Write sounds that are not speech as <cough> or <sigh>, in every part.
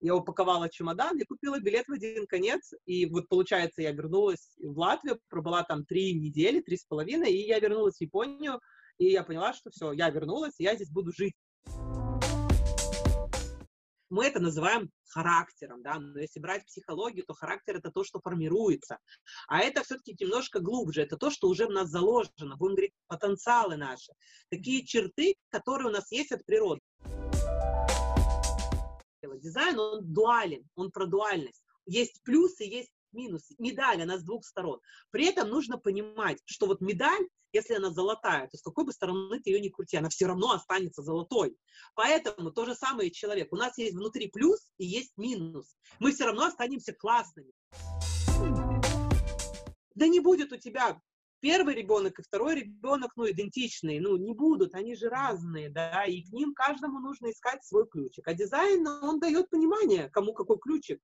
я упаковала чемодан и купила билет в один конец. И вот, получается, я вернулась в Латвию, пробыла там три недели, три с половиной, и я вернулась в Японию, и я поняла, что все, я вернулась, я здесь буду жить. Мы это называем характером, да, но если брать психологию, то характер это то, что формируется. А это все-таки немножко глубже, это то, что уже в нас заложено, будем говорить, потенциалы наши. Такие черты, которые у нас есть от природы. Дизайн, он дуален, он про дуальность. Есть плюсы, есть минусы. Медаль, она с двух сторон. При этом нужно понимать, что вот медаль, если она золотая, то с какой бы стороны ты ее ни крути, она все равно останется золотой. Поэтому то же самое человек. У нас есть внутри плюс и есть минус. Мы все равно останемся классными. Да не будет у тебя первый ребенок и второй ребенок, ну, идентичные, ну, не будут, они же разные, да, и к ним каждому нужно искать свой ключик. А дизайн, он дает понимание, кому какой ключик.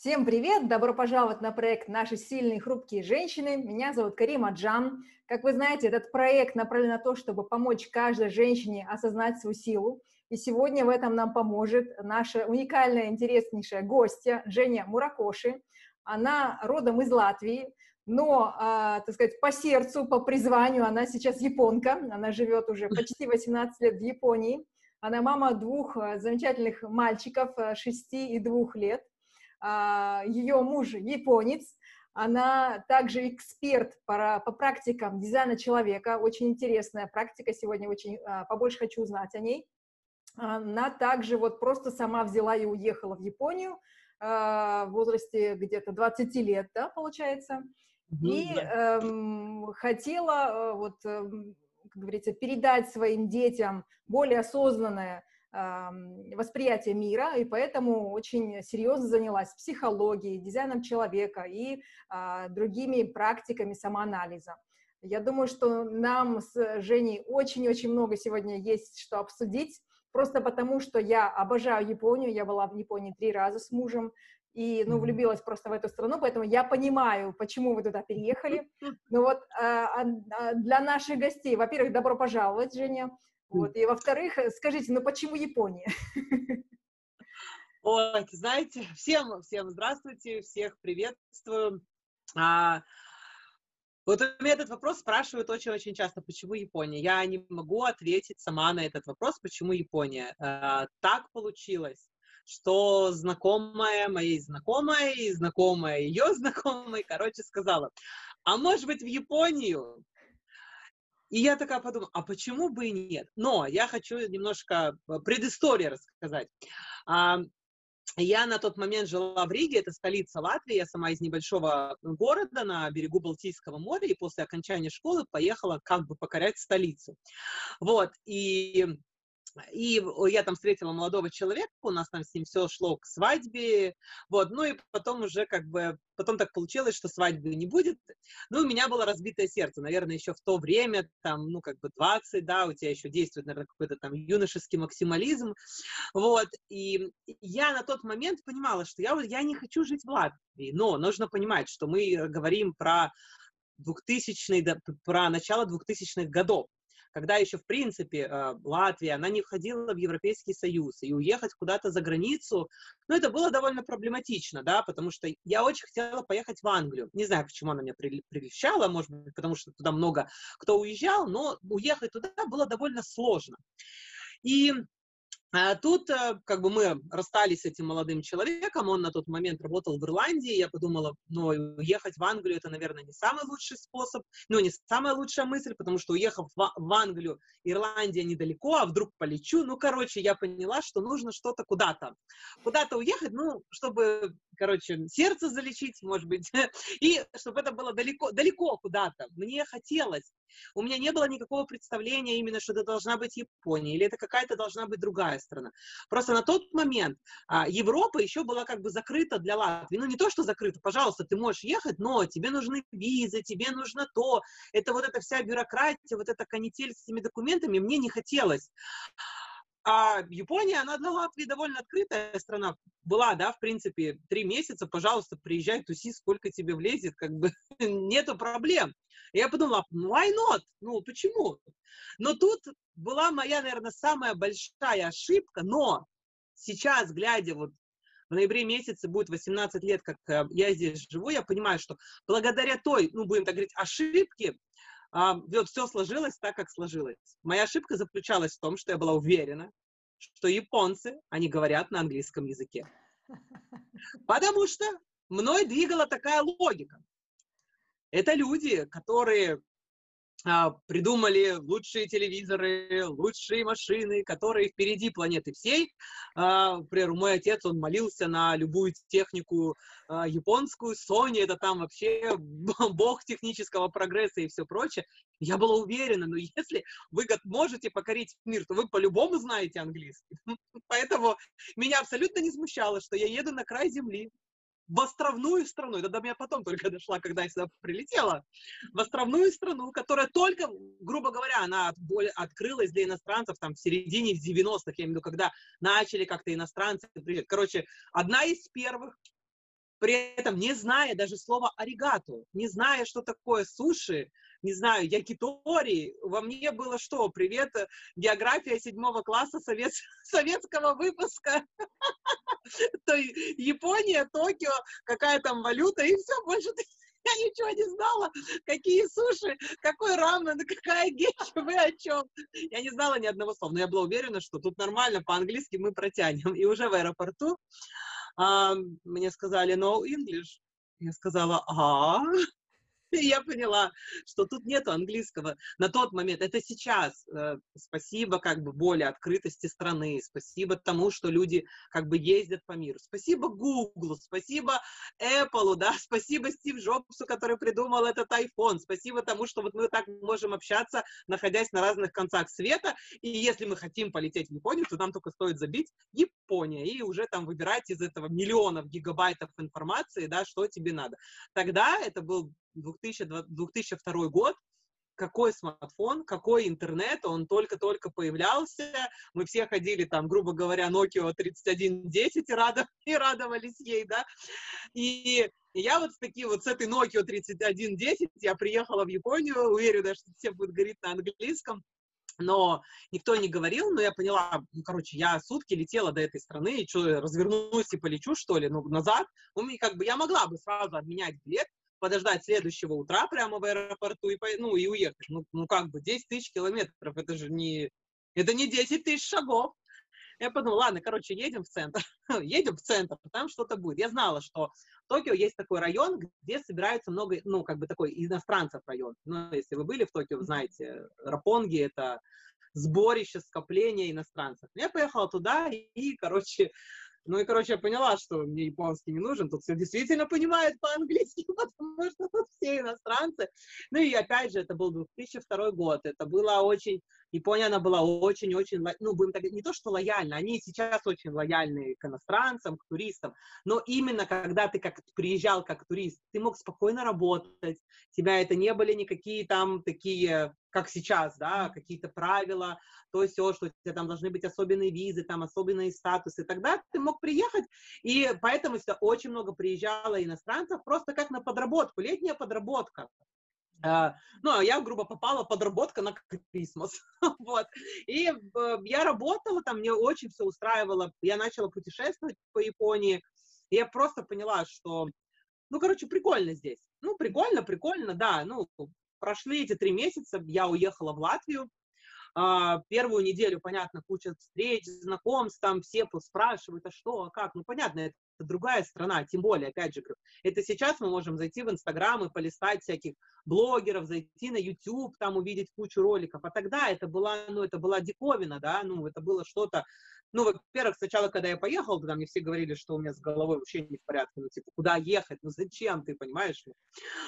Всем привет! Добро пожаловать на проект «Наши сильные хрупкие женщины». Меня зовут Карима Джан. Как вы знаете, этот проект направлен на то, чтобы помочь каждой женщине осознать свою силу. И сегодня в этом нам поможет наша уникальная, интереснейшая гостья Женя Муракоши. Она родом из Латвии, но, э, так сказать, по сердцу, по призванию она сейчас японка. Она живет уже почти 18 лет в Японии. Она мама двух а, замечательных мальчиков, 6 и 2 лет. А, ее муж японец, она также эксперт по, по практикам дизайна человека, очень интересная практика, сегодня очень а, побольше хочу узнать о ней. Она также вот просто сама взяла и уехала в Японию а, в возрасте где-то 20 лет, да, получается, и эм, хотела вот, эм, как говорится, передать своим детям более осознанное восприятие мира, и поэтому очень серьезно занялась психологией, дизайном человека и а, другими практиками самоанализа. Я думаю, что нам с Женей очень-очень много сегодня есть что обсудить, просто потому что я обожаю Японию, я была в Японии три раза с мужем, и, ну, влюбилась просто в эту страну, поэтому я понимаю, почему вы туда переехали. <laughs> Но вот а, а, для наших гостей, во-первых, добро пожаловать, Женя. Вот. И во-вторых, э, скажите, ну почему Япония? Ой, знаете, <laughs> всем, всем здравствуйте, всех приветствую. А, вот у меня этот вопрос спрашивают очень-очень часто, почему Япония? Я не могу ответить сама на этот вопрос, почему Япония. А, так получилось, что знакомая моей знакомой, знакомая ее <laughs> знакомой, короче, сказала, а может быть в Японию? И я такая подумала, а почему бы и нет? Но я хочу немножко э, предыстории рассказать. Я на тот момент жила в Риге, это столица Латвии, я сама из небольшого города на берегу Балтийского моря, и после окончания школы поехала как бы покорять столицу. Вот, и и я там встретила молодого человека, у нас там с ним все шло к свадьбе, вот, ну и потом уже как бы, потом так получилось, что свадьбы не будет. Ну, у меня было разбитое сердце, наверное, еще в то время, там, ну, как бы 20, да, у тебя еще действует, наверное, какой-то там юношеский максимализм, вот, и я на тот момент понимала, что я, я не хочу жить в Латвии, но нужно понимать, что мы говорим про 2000 про начало 2000-х годов когда еще, в принципе, э, Латвия, она не входила в Европейский Союз, и уехать куда-то за границу, ну, это было довольно проблематично, да, потому что я очень хотела поехать в Англию. Не знаю, почему она меня прельщала, может быть, потому что туда много кто уезжал, но уехать туда было довольно сложно. И тут э, как бы мы расстались с этим молодым человеком, он на тот момент работал в Ирландии, я подумала, ну, уехать в Англию это, наверное, не самый лучший способ, ну, не самая лучшая мысль, потому что уехав в Англию, Ирландия недалеко, а вдруг полечу, ну, короче, я поняла, что нужно что-то куда-то, куда-то уехать, ну, чтобы, короче, сердце залечить, может быть, <laughs> и чтобы это было далеко, далеко куда-то. Мне хотелось, у меня не было никакого представления именно, что это должна быть Япония, или это какая-то должна быть другая страна. Просто на тот момент а, Европа еще была как бы закрыта для Латвии. Ну, не то, что закрыта, пожалуйста, ты можешь ехать, но тебе нужны визы, тебе нужно то. Это вот эта вся бюрократия, вот эта канитель с этими документами мне не хотелось. А Япония, она для Латвии довольно открытая страна. Была, да, в принципе, три месяца, пожалуйста, приезжай, туси, сколько тебе влезет, как бы <laughs> нету проблем. И я подумала, why not? Ну, почему? Но тут была моя, наверное, самая большая ошибка, но сейчас, глядя вот в ноябре месяце будет 18 лет, как э, я здесь живу, я понимаю, что благодаря той, ну, будем так говорить, ошибке, вот все сложилось так, как сложилось. Моя ошибка заключалась в том, что я была уверена, что японцы, они говорят на английском языке. Потому что мной двигала такая логика. Это люди, которые а, придумали лучшие телевизоры, лучшие машины, которые впереди планеты всей. А, например, мой отец, он молился на любую технику а, японскую, Sony, это там вообще <laughs> бог технического прогресса и все прочее. Я была уверена, но если вы можете покорить мир, то вы по-любому знаете английский. <laughs> Поэтому меня абсолютно не смущало, что я еду на край земли, в островную страну, это до меня потом только <laughs> дошла, когда я сюда прилетела, в островную страну, которая только, грубо говоря, она открылась для иностранцев там в середине 90-х, я имею в виду, когда начали как-то иностранцы приезжать. Короче, одна из первых, при этом не зная даже слова «аригато», не зная, что такое суши, не знаю, якитори, во мне было что? Привет, э, география седьмого класса совет, <laughs> советского выпуска. <laughs> То Япония, Токио, какая там валюта, и все, больше <laughs> я ничего не знала, какие суши, какой рамен, какая геча, вы о чем. Я не знала ни одного слова, но я была уверена, что тут нормально, по-английски мы протянем. И уже в аэропорту мне сказали no English. Я сказала, а, <laughs> И я поняла, что тут нету английского на тот момент. Это сейчас. Э, спасибо как бы более открытости страны, спасибо тому, что люди как бы ездят по миру. Спасибо Google, спасибо Apple, да, <laughs> спасибо Стив Джобсу, который придумал этот iPhone, спасибо тому, что вот мы так можем общаться, находясь на разных концах света. И если мы хотим полететь в Японию, то нам только стоит забить Япония и уже там выбирать из этого миллионов гигабайтов информации, да, что тебе надо. Тогда это был 2002, 2002 год, какой смартфон, какой интернет, он только-только появлялся, мы все ходили там, грубо говоря, Nokia 3110 и, радов, и радовались ей, да, и, и я вот с таким вот, с этой Nokia 3110 я приехала в Японию, уверена, что все будут говорить на английском, но никто не говорил, но я поняла, ну, короче, я сутки летела до этой страны, и что, развернусь и полечу, что ли, ну, назад, ну, как бы я могла бы сразу обменять билет, подождать следующего утра прямо в аэропорту и, ну, и уехать. Ну, ну, как бы 10 тысяч километров, это же не, это не 10 тысяч шагов. Я подумала, ладно, короче, едем в центр. <laughs> едем в центр, там что-то будет. Я знала, что в Токио есть такой район, где собирается много, ну, как бы такой иностранцев район. Ну, если вы были в Токио, вы знаете, Рапонги — это сборище, скопление иностранцев. Я поехала туда и, короче, ну и, короче, я поняла, что мне японский не нужен. Тут все действительно понимают по-английски, <laughs> потому что тут все иностранцы. Ну и опять же, это был 2002 год. Это было очень... Япония, она была очень-очень, ну, будем так не то, что лояльна, они сейчас очень лояльны к иностранцам, к туристам, но именно когда ты как приезжал как турист, ты мог спокойно работать, тебя это не были никакие там такие как сейчас, да, какие-то правила, то все, что у тебя там должны быть особенные визы, там особенные статусы, тогда ты мог приехать, и поэтому сюда очень много приезжало иностранцев, просто как на подработку, летняя подработка. Ну, а я, грубо попала подработка на Крисмас, <laughs> вот, и uh, я работала там, мне очень все устраивало, я начала путешествовать по Японии, и я просто поняла, что, ну, короче, прикольно здесь, ну, прикольно, прикольно, да, ну, прошли эти три месяца, я уехала в Латвию. А, первую неделю, понятно, куча встреч, знакомств, там все спрашивают, а что, а как. Ну, понятно, это другая страна, тем более, опять же, это сейчас мы можем зайти в Инстаграм и полистать всяких блогеров, зайти на YouTube, там увидеть кучу роликов, а тогда это была, ну, это была диковина, да, ну, это было что-то, ну, во-первых, сначала, когда я поехал, тогда мне все говорили, что у меня с головой вообще не в порядке, ну, типа, куда ехать, ну, зачем, ты понимаешь?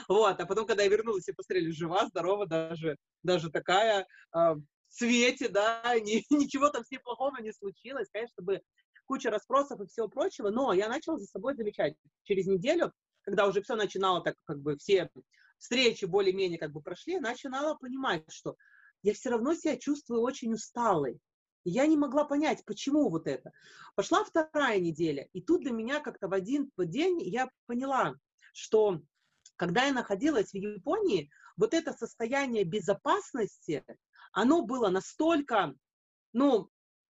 Вот, а потом, когда я вернулась, и посмотрели, жива, здорова, даже, даже такая, э, в цвете, да, <laughs> ни, ничего там с ней плохого не случилось, конечно, бы куча расспросов и всего прочего, но я начала за собой замечать. Через неделю, когда уже все начинало так, как бы, все встречи более-менее как бы прошли, начинала понимать, что я все равно себя чувствую очень усталой. я не могла понять, почему вот это. Пошла вторая неделя, и тут для меня как-то в один день я поняла, что когда я находилась в Японии, вот это состояние безопасности, оно было настолько, ну,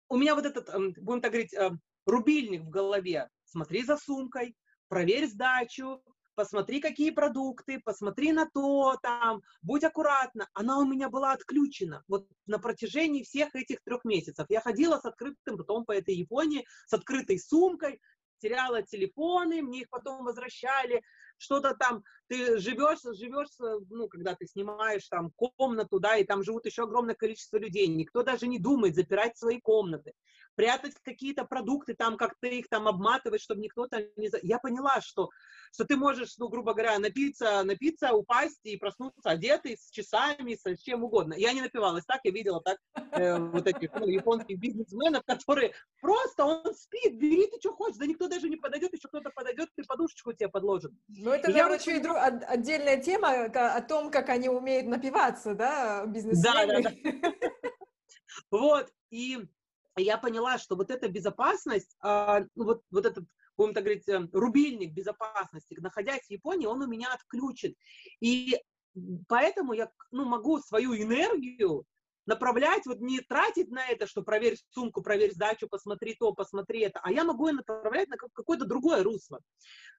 у меня вот этот, эм, будем так говорить, эм, рубильник в голове. Смотри за сумкой, проверь сдачу, посмотри, какие продукты, посмотри на то, там, будь аккуратна. Она у меня была отключена вот на протяжении всех этих трех месяцев. Я ходила с открытым потом по этой Японии, с открытой сумкой, теряла телефоны, мне их потом возвращали, что-то там, ты живешь, живешь, ну, когда ты снимаешь там комнату, да, и там живут еще огромное количество людей, никто даже не думает запирать свои комнаты, прятать какие-то продукты, там, как ты их там обматывать, чтобы никто там не... Я поняла, что, что ты можешь, ну, грубо говоря, напиться, напиться, упасть и проснуться одетый, с часами, с чем угодно. Я не напивалась так, я видела так э, вот этих ну, японских бизнесменов, которые просто, он спит, бери ты что хочешь, да никто даже не подойдет, еще кто-то подойдет, ты подушечку тебе подложит. Ну, это, я наверное, и друг, отдельная тема о том, как они умеют напиваться, да, бизнесмены. Да, да, да. Вот, и я поняла, что вот эта безопасность, а, ну, вот, вот этот, будем так говорить, э, рубильник безопасности, находясь в Японии, он у меня отключен. И поэтому я ну, могу свою энергию направлять, вот не тратить на это, что проверь сумку, проверь сдачу, посмотри то, посмотри это, а я могу ее направлять на какое-то другое русло.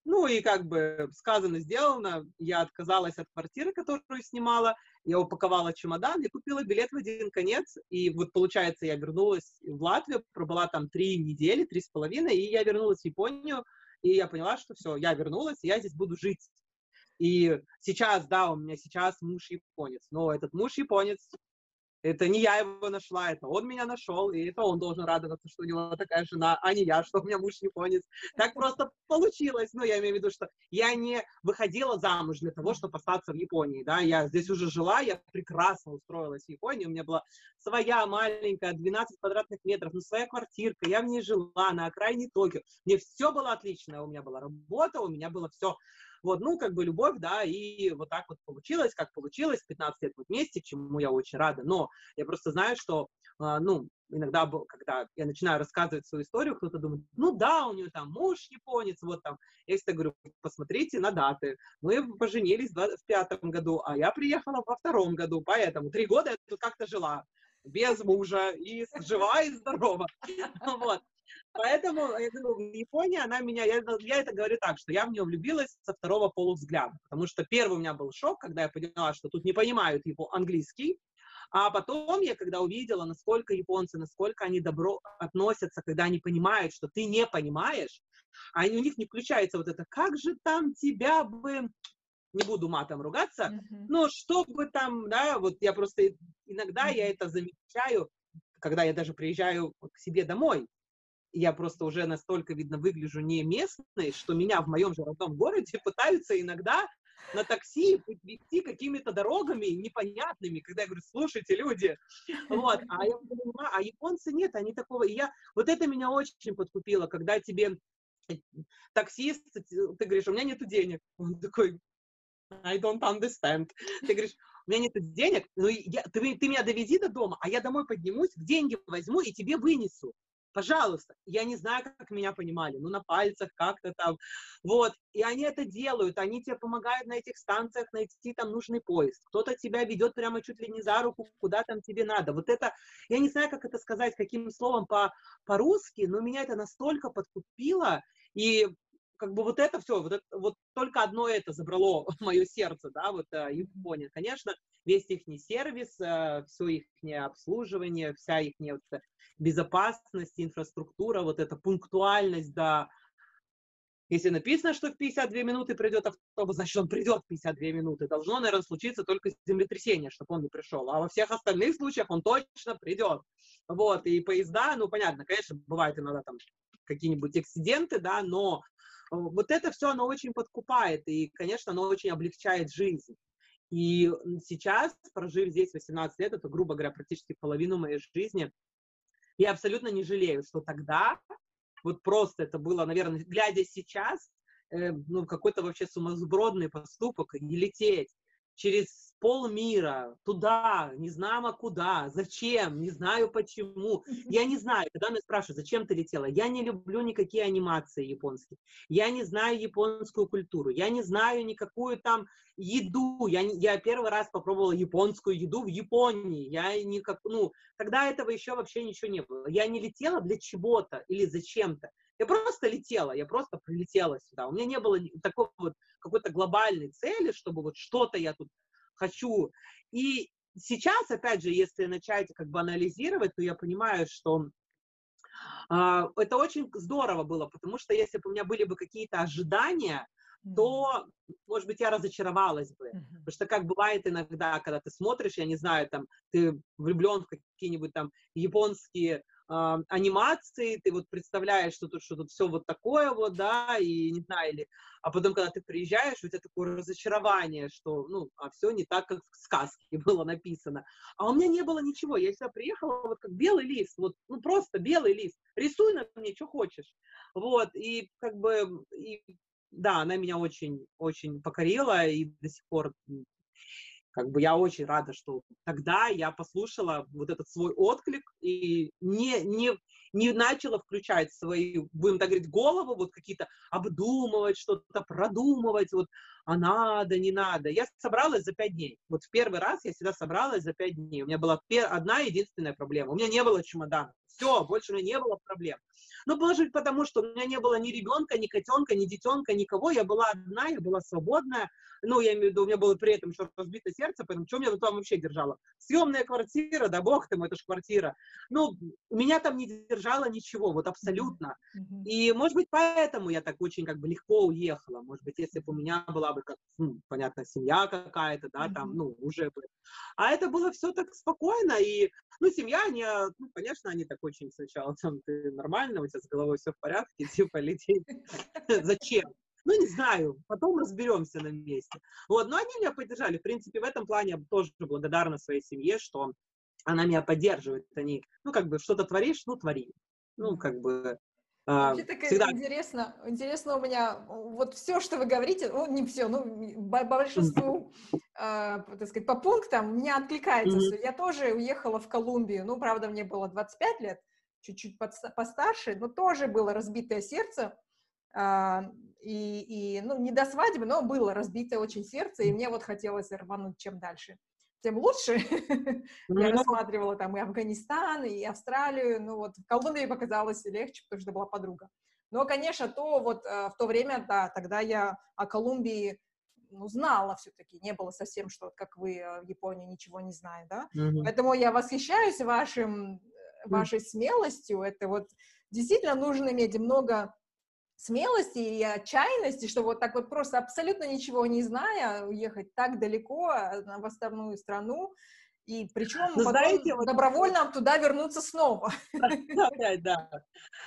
Ну и как бы сказано, сделано, я отказалась от квартиры, которую снимала, я упаковала чемодан и купила билет в один конец, и вот получается я вернулась в Латвию, пробыла там три недели, три с половиной, и я вернулась в Японию, и я поняла, что все, я вернулась, я здесь буду жить. И сейчас, да, у меня сейчас муж японец, но этот муж японец это не я его нашла, это он меня нашел, и это он должен радоваться, что у него такая жена, а не я, что у меня муж японец. Так просто получилось. Ну, я имею в виду, что я не выходила замуж для того, чтобы остаться в Японии, да, я здесь уже жила, я прекрасно устроилась в Японии, у меня была своя маленькая, 12 квадратных метров, ну, своя квартирка, я в ней жила на окраине Токио, мне все было отлично, у меня была работа, у меня было все вот, ну, как бы любовь, да, и вот так вот получилось, как получилось, 15 лет мы вместе, чему я очень рада. Но я просто знаю, что, э, ну, иногда, когда я начинаю рассказывать свою историю, кто-то думает, ну да, у нее там муж японец, вот там. Я всегда говорю, посмотрите на даты. Мы поженились в пятом году, а я приехала во втором году, поэтому три года я тут как-то жила без мужа, и жива, и здорова. <laughs> Вот. Поэтому, я говорю, Япония, она меня, я, я это говорю так, что я в нее влюбилась со второго полувзгляда, потому что первый у меня был шок, когда я поняла, что тут не понимают его английский, а потом я, когда увидела, насколько японцы, насколько они добро относятся, когда они понимают, что ты не понимаешь, а у них не включается вот это, как же там тебя бы, не буду матом ругаться, mm-hmm. но чтобы там, да, вот я просто иногда mm-hmm. я это замечаю, когда я даже приезжаю к себе домой, я просто уже настолько, видно, выгляжу не местной, что меня в моем же родном городе пытаются иногда на такси вести какими-то дорогами непонятными, когда я говорю, слушайте, люди, вот, а я понимаю, а японцы нет, они такого, и я, вот это меня очень подкупило, когда тебе таксист, ты говоришь, у меня нету денег, он такой, I don't understand, ты говоришь, у меня нет денег, ну, я, ты, ты меня довези до дома, а я домой поднимусь, деньги возьму и тебе вынесу пожалуйста, я не знаю, как меня понимали, ну, на пальцах как-то там, вот, и они это делают, они тебе помогают на этих станциях найти там нужный поезд, кто-то тебя ведет прямо чуть ли не за руку, куда там тебе надо, вот это, я не знаю, как это сказать, каким словом по, по-русски, но меня это настолько подкупило, и как бы вот это все, вот, это, вот только одно это забрало <laughs> мое сердце, да, вот э, Япония, конечно, весь их сервис, э, все их обслуживание, вся их вот, безопасность, инфраструктура, вот эта пунктуальность, да, если написано, что в 52 минуты придет автобус, значит, он придет в 52 минуты. Должно, наверное, случиться только землетрясение, чтобы он не пришел. А во всех остальных случаях он точно придет. Вот, и поезда, ну, понятно, конечно, бывают иногда там какие-нибудь эксциденты, да, но вот это все, оно очень подкупает, и, конечно, оно очень облегчает жизнь. И сейчас, прожив здесь 18 лет, это, грубо говоря, практически половину моей жизни, я абсолютно не жалею, что тогда вот просто это было, наверное, глядя сейчас, э, ну, какой-то вообще сумасбродный поступок, не лететь через полмира, туда, не знамо куда, зачем, не знаю почему. Я не знаю, когда меня спрашивают, зачем ты летела, я не люблю никакие анимации японские, я не знаю японскую культуру, я не знаю никакую там еду, я, я первый раз попробовала японскую еду в Японии, я никак, ну, тогда этого еще вообще ничего не было. Я не летела для чего-то или зачем-то. Я просто летела, я просто прилетела сюда. У меня не было такой вот какой-то глобальной цели, чтобы вот что-то я тут хочу. И сейчас, опять же, если начать как бы анализировать, то я понимаю, что Uh, это очень здорово было, потому что если бы у меня были бы какие-то ожидания, то, может быть, я разочаровалась бы. Потому что как бывает иногда, когда ты смотришь, я не знаю, там, ты влюблен в какие-нибудь там японские э, анимации, ты вот представляешь, что тут, что тут все вот такое вот, да, и не знаю, или, а потом, когда ты приезжаешь, у тебя такое разочарование, что, ну, а все не так, как в сказке <laughs> было написано. А у меня не было ничего, я сюда приехала вот как белый лист, вот, ну, просто белый лист, рисуй на мне, что хочешь, вот, и как бы, и, да, она меня очень, очень покорила, и до сих пор как бы я очень рада, что тогда я послушала вот этот свой отклик и не, не, не начала включать свои, будем так говорить, голову, вот какие-то обдумывать, что-то продумывать, вот, а надо, не надо. Я собралась за пять дней. Вот в первый раз я всегда собралась за пять дней. У меня была одна единственная проблема. У меня не было чемодана. Все, больше у меня не было проблем. Ну, может быть, потому что у меня не было ни ребенка, ни котенка, ни детенка, никого. Я была одна, я была свободная. Ну, я имею в виду, у меня было при этом еще разбито сердце, поэтому что меня там вообще держало? Съемная квартира, да бог ты мой, это же квартира. Ну, меня там не держало ничего, вот абсолютно. И, может быть, поэтому я так очень как бы легко уехала. Может быть, если бы у меня была бы, как, ну, понятно, семья какая-то, да, там, ну, уже бы. А это было все так спокойно, и, ну, семья, они, ну, конечно, они так очень сначала, там, ты нормально, у тебя с головой все в порядке, <laughs> типа, лететь. Зачем? Ну, не знаю, потом разберемся на месте. Вот, но они меня поддержали. В принципе, в этом плане я тоже благодарна своей семье, что она меня поддерживает. Они, ну, как бы, что-то творишь, ну, твори. Ну, как бы, Вообще так всегда... интересно, интересно у меня, вот все, что вы говорите, ну, не все, ну, по большинству, э, так сказать, по пунктам меня откликается mm-hmm. Я тоже уехала в Колумбию, ну, правда, мне было 25 лет, чуть-чуть постарше, но тоже было разбитое сердце, э, и, и, ну, не до свадьбы, но было разбитое очень сердце, и мне вот хотелось рвануть чем дальше тем лучше. <laughs> Я рассматривала там и Афганистан, и Австралию, ну вот в Колумбии показалось легче, потому что была подруга. Но, конечно, то вот э, в то время, да, тогда я о Колумбии ну, знала все-таки, не было совсем, что как вы э, в Японии ничего не знаете, да. Mm-hmm. Поэтому я восхищаюсь вашим, э, вашей mm-hmm. смелостью. Это вот действительно нужно иметь много смелости и отчаянности, что вот так вот просто абсолютно ничего не зная, уехать так далеко а, в островную страну, и причем ну, потом знаете, вот... добровольно туда вернуться снова. Да, да.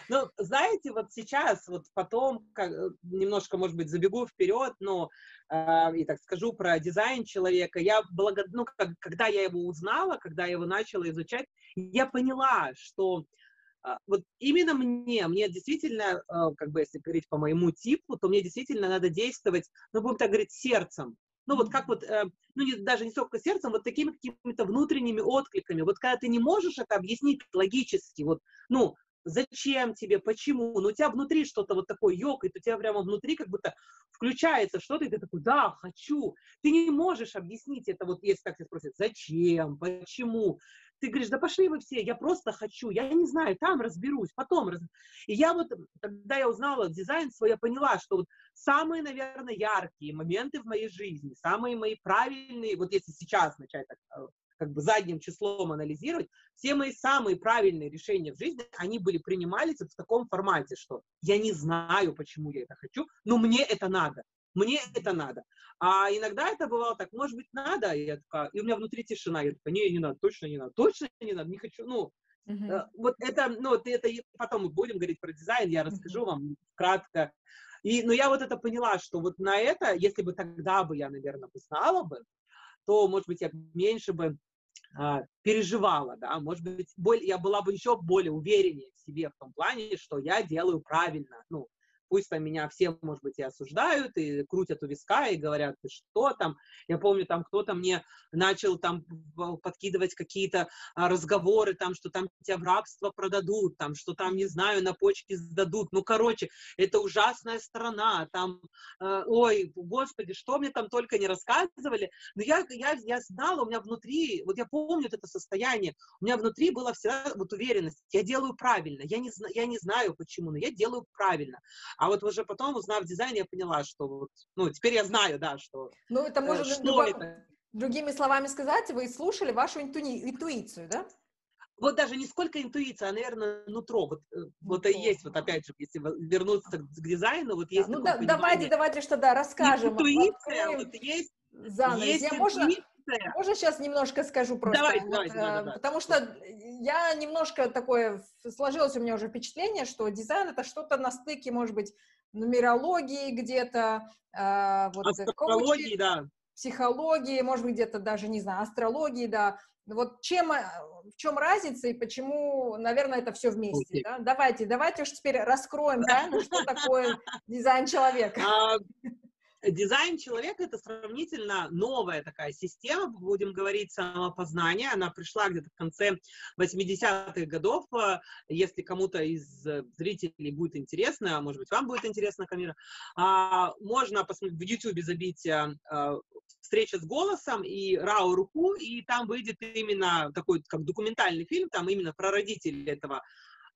Ну, знаете, вот сейчас, вот потом, как, э, немножко, может быть, забегу вперед, но э, и так скажу про дизайн человека. Я благо... ну, как, когда я его узнала, когда я его начала изучать, я поняла, что а, вот именно мне, мне действительно, а, как бы если говорить по моему типу, то мне действительно надо действовать, ну, будем так говорить, сердцем. Ну, вот как вот, э, ну, не, даже не столько сердцем, вот такими какими-то внутренними откликами. Вот когда ты не можешь это объяснить логически, вот, ну, зачем тебе, почему, ну, у тебя внутри что-то вот такое ёкает, у тебя прямо внутри как будто включается что-то, и ты такой, да, хочу. Ты не можешь объяснить это, вот если так тебя спросят, зачем, почему. Ты говоришь, да пошли вы все, я просто хочу, я не знаю, там разберусь, потом раз... И я вот, когда я узнала дизайн свой, я поняла, что вот самые, наверное, яркие моменты в моей жизни, самые мои правильные, вот если сейчас начать так э, как бы задним числом анализировать, все мои самые правильные решения в жизни, они были принимались в таком формате, что я не знаю, почему я это хочу, но мне это надо. Мне это надо. А иногда это бывало так, может быть, надо, и я такая, и у меня внутри тишина, я такая, не, не надо, точно не надо, точно не надо, не хочу, ну, Uh-huh. Вот это, ну, это потом мы будем говорить про дизайн, я расскажу uh-huh. вам кратко. И, но я вот это поняла, что вот на это, если бы тогда бы я, наверное, знала бы, то, может быть, я меньше бы а, переживала, да, может быть, более, я была бы еще более увереннее в себе в том плане, что я делаю правильно, ну, пусть там меня все, может быть, и осуждают, и крутят у виска, и говорят, ты что там. Я помню, там кто-то мне начал там подкидывать какие-то а, разговоры, там, что там тебя в рабство продадут, там, что там, не знаю, на почки сдадут. Ну, короче, это ужасная страна, там, э, ой, господи, что мне там только не рассказывали. Но я, я, я знала, у меня внутри, вот я помню это состояние, у меня внутри была всегда вот уверенность, я делаю правильно, я не, я не знаю почему, но я делаю правильно. А вот уже потом, узнав дизайн, я поняла, что вот, ну, теперь я знаю, да, что... Ну, это может, э, что друг... это? другими словами сказать, вы слушали вашу интуи... интуицию, да? вот даже не сколько интуиция, а, наверное, нутро. Вот, нутро. Э, вот и есть, вот опять же, если вернуться к дизайну, вот есть Ну, да, давайте, давайте что, да, расскажем. Интуиция, вот есть, занавес. есть я можно, можно сейчас немножко скажу просто? Давай, вот, давай, давай, давай. Потому что я немножко такое, сложилось у меня уже впечатление, что дизайн это что-то на стыке, может быть, нумерологии где-то, э, вот, Астрологии, да. психологии, может быть, где-то даже, не знаю, астрологии, да. Вот чем, э, в чем разница и почему, наверное, это все вместе, okay. да? Давайте, давайте уж теперь раскроем тайну, что такое дизайн человека. А, дизайн человека — это сравнительно новая такая система, будем говорить, самопознания. Она пришла где-то в конце 80-х годов. Если кому-то из зрителей будет интересно, а может быть, вам будет интересно, Камира, а, можно посмотреть в YouTube забить а, встреча с голосом и Рау Руку, и там выйдет именно такой, как документальный фильм, там именно про родителей этого а,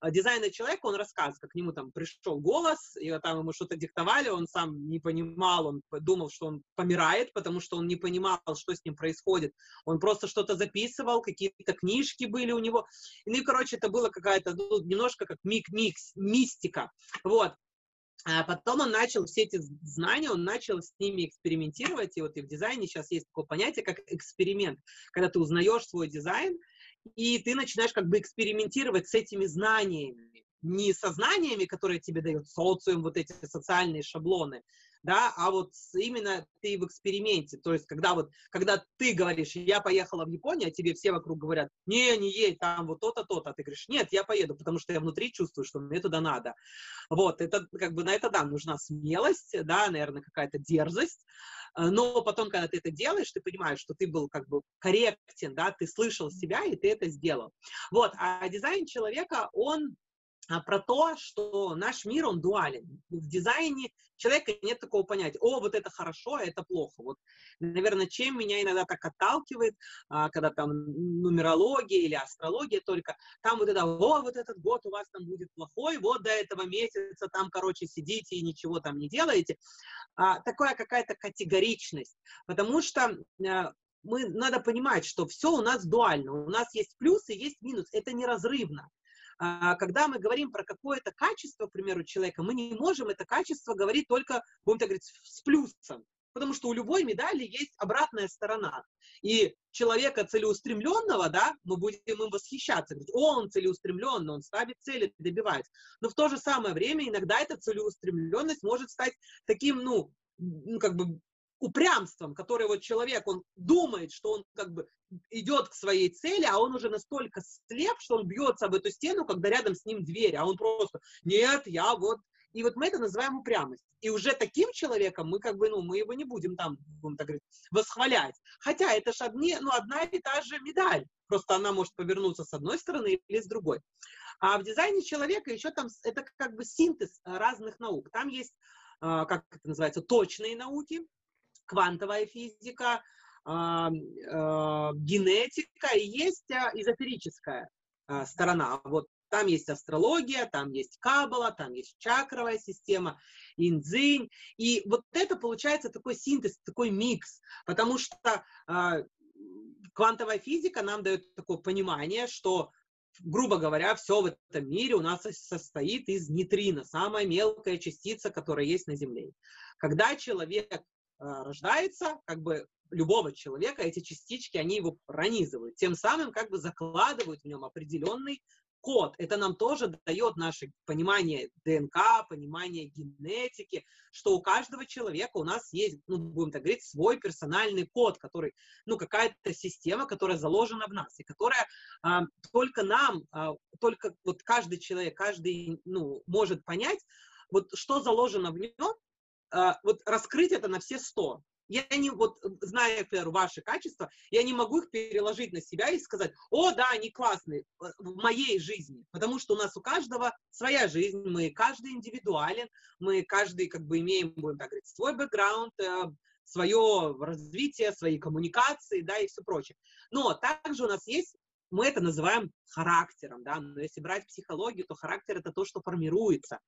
дизайна человека, он рассказывает, как к нему там пришел голос, и там ему что-то диктовали, он сам не понимал, он думал, что он помирает, потому что он не понимал, что с ним происходит. Он просто что-то записывал, какие-то книжки были у него. Ну и, короче, это было какая-то, ну, немножко как мик-микс, мистика. Вот. А потом он начал все эти знания, он начал с ними экспериментировать, и вот и в дизайне сейчас есть такое понятие, как эксперимент, когда ты узнаешь свой дизайн, и ты начинаешь как бы экспериментировать с этими знаниями, не со знаниями, которые тебе дают социум, вот эти социальные шаблоны, да, а вот именно ты в эксперименте, то есть когда вот, когда ты говоришь, я поехала в Японию, а тебе все вокруг говорят, не, не едь, там вот то-то, то-то, а ты говоришь, нет, я поеду, потому что я внутри чувствую, что мне туда надо. Вот, это как бы на это, да, нужна смелость, да, наверное, какая-то дерзость, но потом, когда ты это делаешь, ты понимаешь, что ты был как бы корректен, да, ты слышал себя, и ты это сделал. Вот, а дизайн человека, он про то, что наш мир, он дуален. В дизайне человека нет такого понятия, о, вот это хорошо, а это плохо. Вот, наверное, чем меня иногда так отталкивает, а, когда там нумерология или астрология только, там вот это, о, вот этот год у вас там будет плохой, вот до этого месяца там, короче, сидите и ничего там не делаете. А, такая какая-то категоричность, потому что мы, надо понимать, что все у нас дуально. У нас есть плюс и есть минус. Это неразрывно. А, когда мы говорим про какое-то качество, к примеру, человека, мы не можем это качество говорить только, будем так говорить, с плюсом. Потому что у любой медали есть обратная сторона. И человека целеустремленного, да, мы будем им восхищаться. Говорить, он целеустремленный, он ставит цели, добивается. Но в то же самое время иногда эта целеустремленность может стать таким, ну, ну как бы упрямством, которое вот человек, он думает, что он как бы идет к своей цели, а он уже настолько слеп, что он бьется об эту стену, когда рядом с ним дверь, а он просто, нет, я вот... И вот мы это называем упрямость. И уже таким человеком мы как бы, ну, мы его не будем там, будем так говорить, восхвалять. Хотя это же одни, ну, одна и та же медаль. Просто она может повернуться с одной стороны или с другой. А в дизайне человека еще там, это как бы синтез разных наук. Там есть, а, как это называется, точные науки, квантовая физика, а, а, генетика и есть а, эзотерическая сторона. Вот там есть астрология, там есть кабала, там есть чакровая система, инзинь. И вот это получается такой синтез, такой микс, потому что э, квантовая физика нам дает такое понимание, что грубо говоря, все в этом мире у нас состоит из нейтрино, самая мелкая частица, которая есть на Земле. Когда человек рождается, как бы любого человека, эти частички, они его пронизывают, тем самым как бы закладывают в нем определенный код. Это нам тоже дает наше понимание ДНК, понимание генетики, что у каждого человека у нас есть, ну, будем так говорить, свой персональный код, который, ну, какая-то система, которая заложена в нас, и которая а, только нам, а, только вот каждый человек, каждый, ну, может понять, вот что заложено в нем, а, вот раскрыть это на все сто. Я не, вот, зная, например, ваши качества, я не могу их переложить на себя и сказать, о, да, они классные в моей жизни, потому что у нас у каждого своя жизнь, мы каждый индивидуален, мы каждый как бы имеем, будем так говорить, свой бэкграунд, э, свое развитие, свои коммуникации, да, и все прочее. Но также у нас есть мы это называем характером, да, но если брать психологию, то характер это то, что формируется,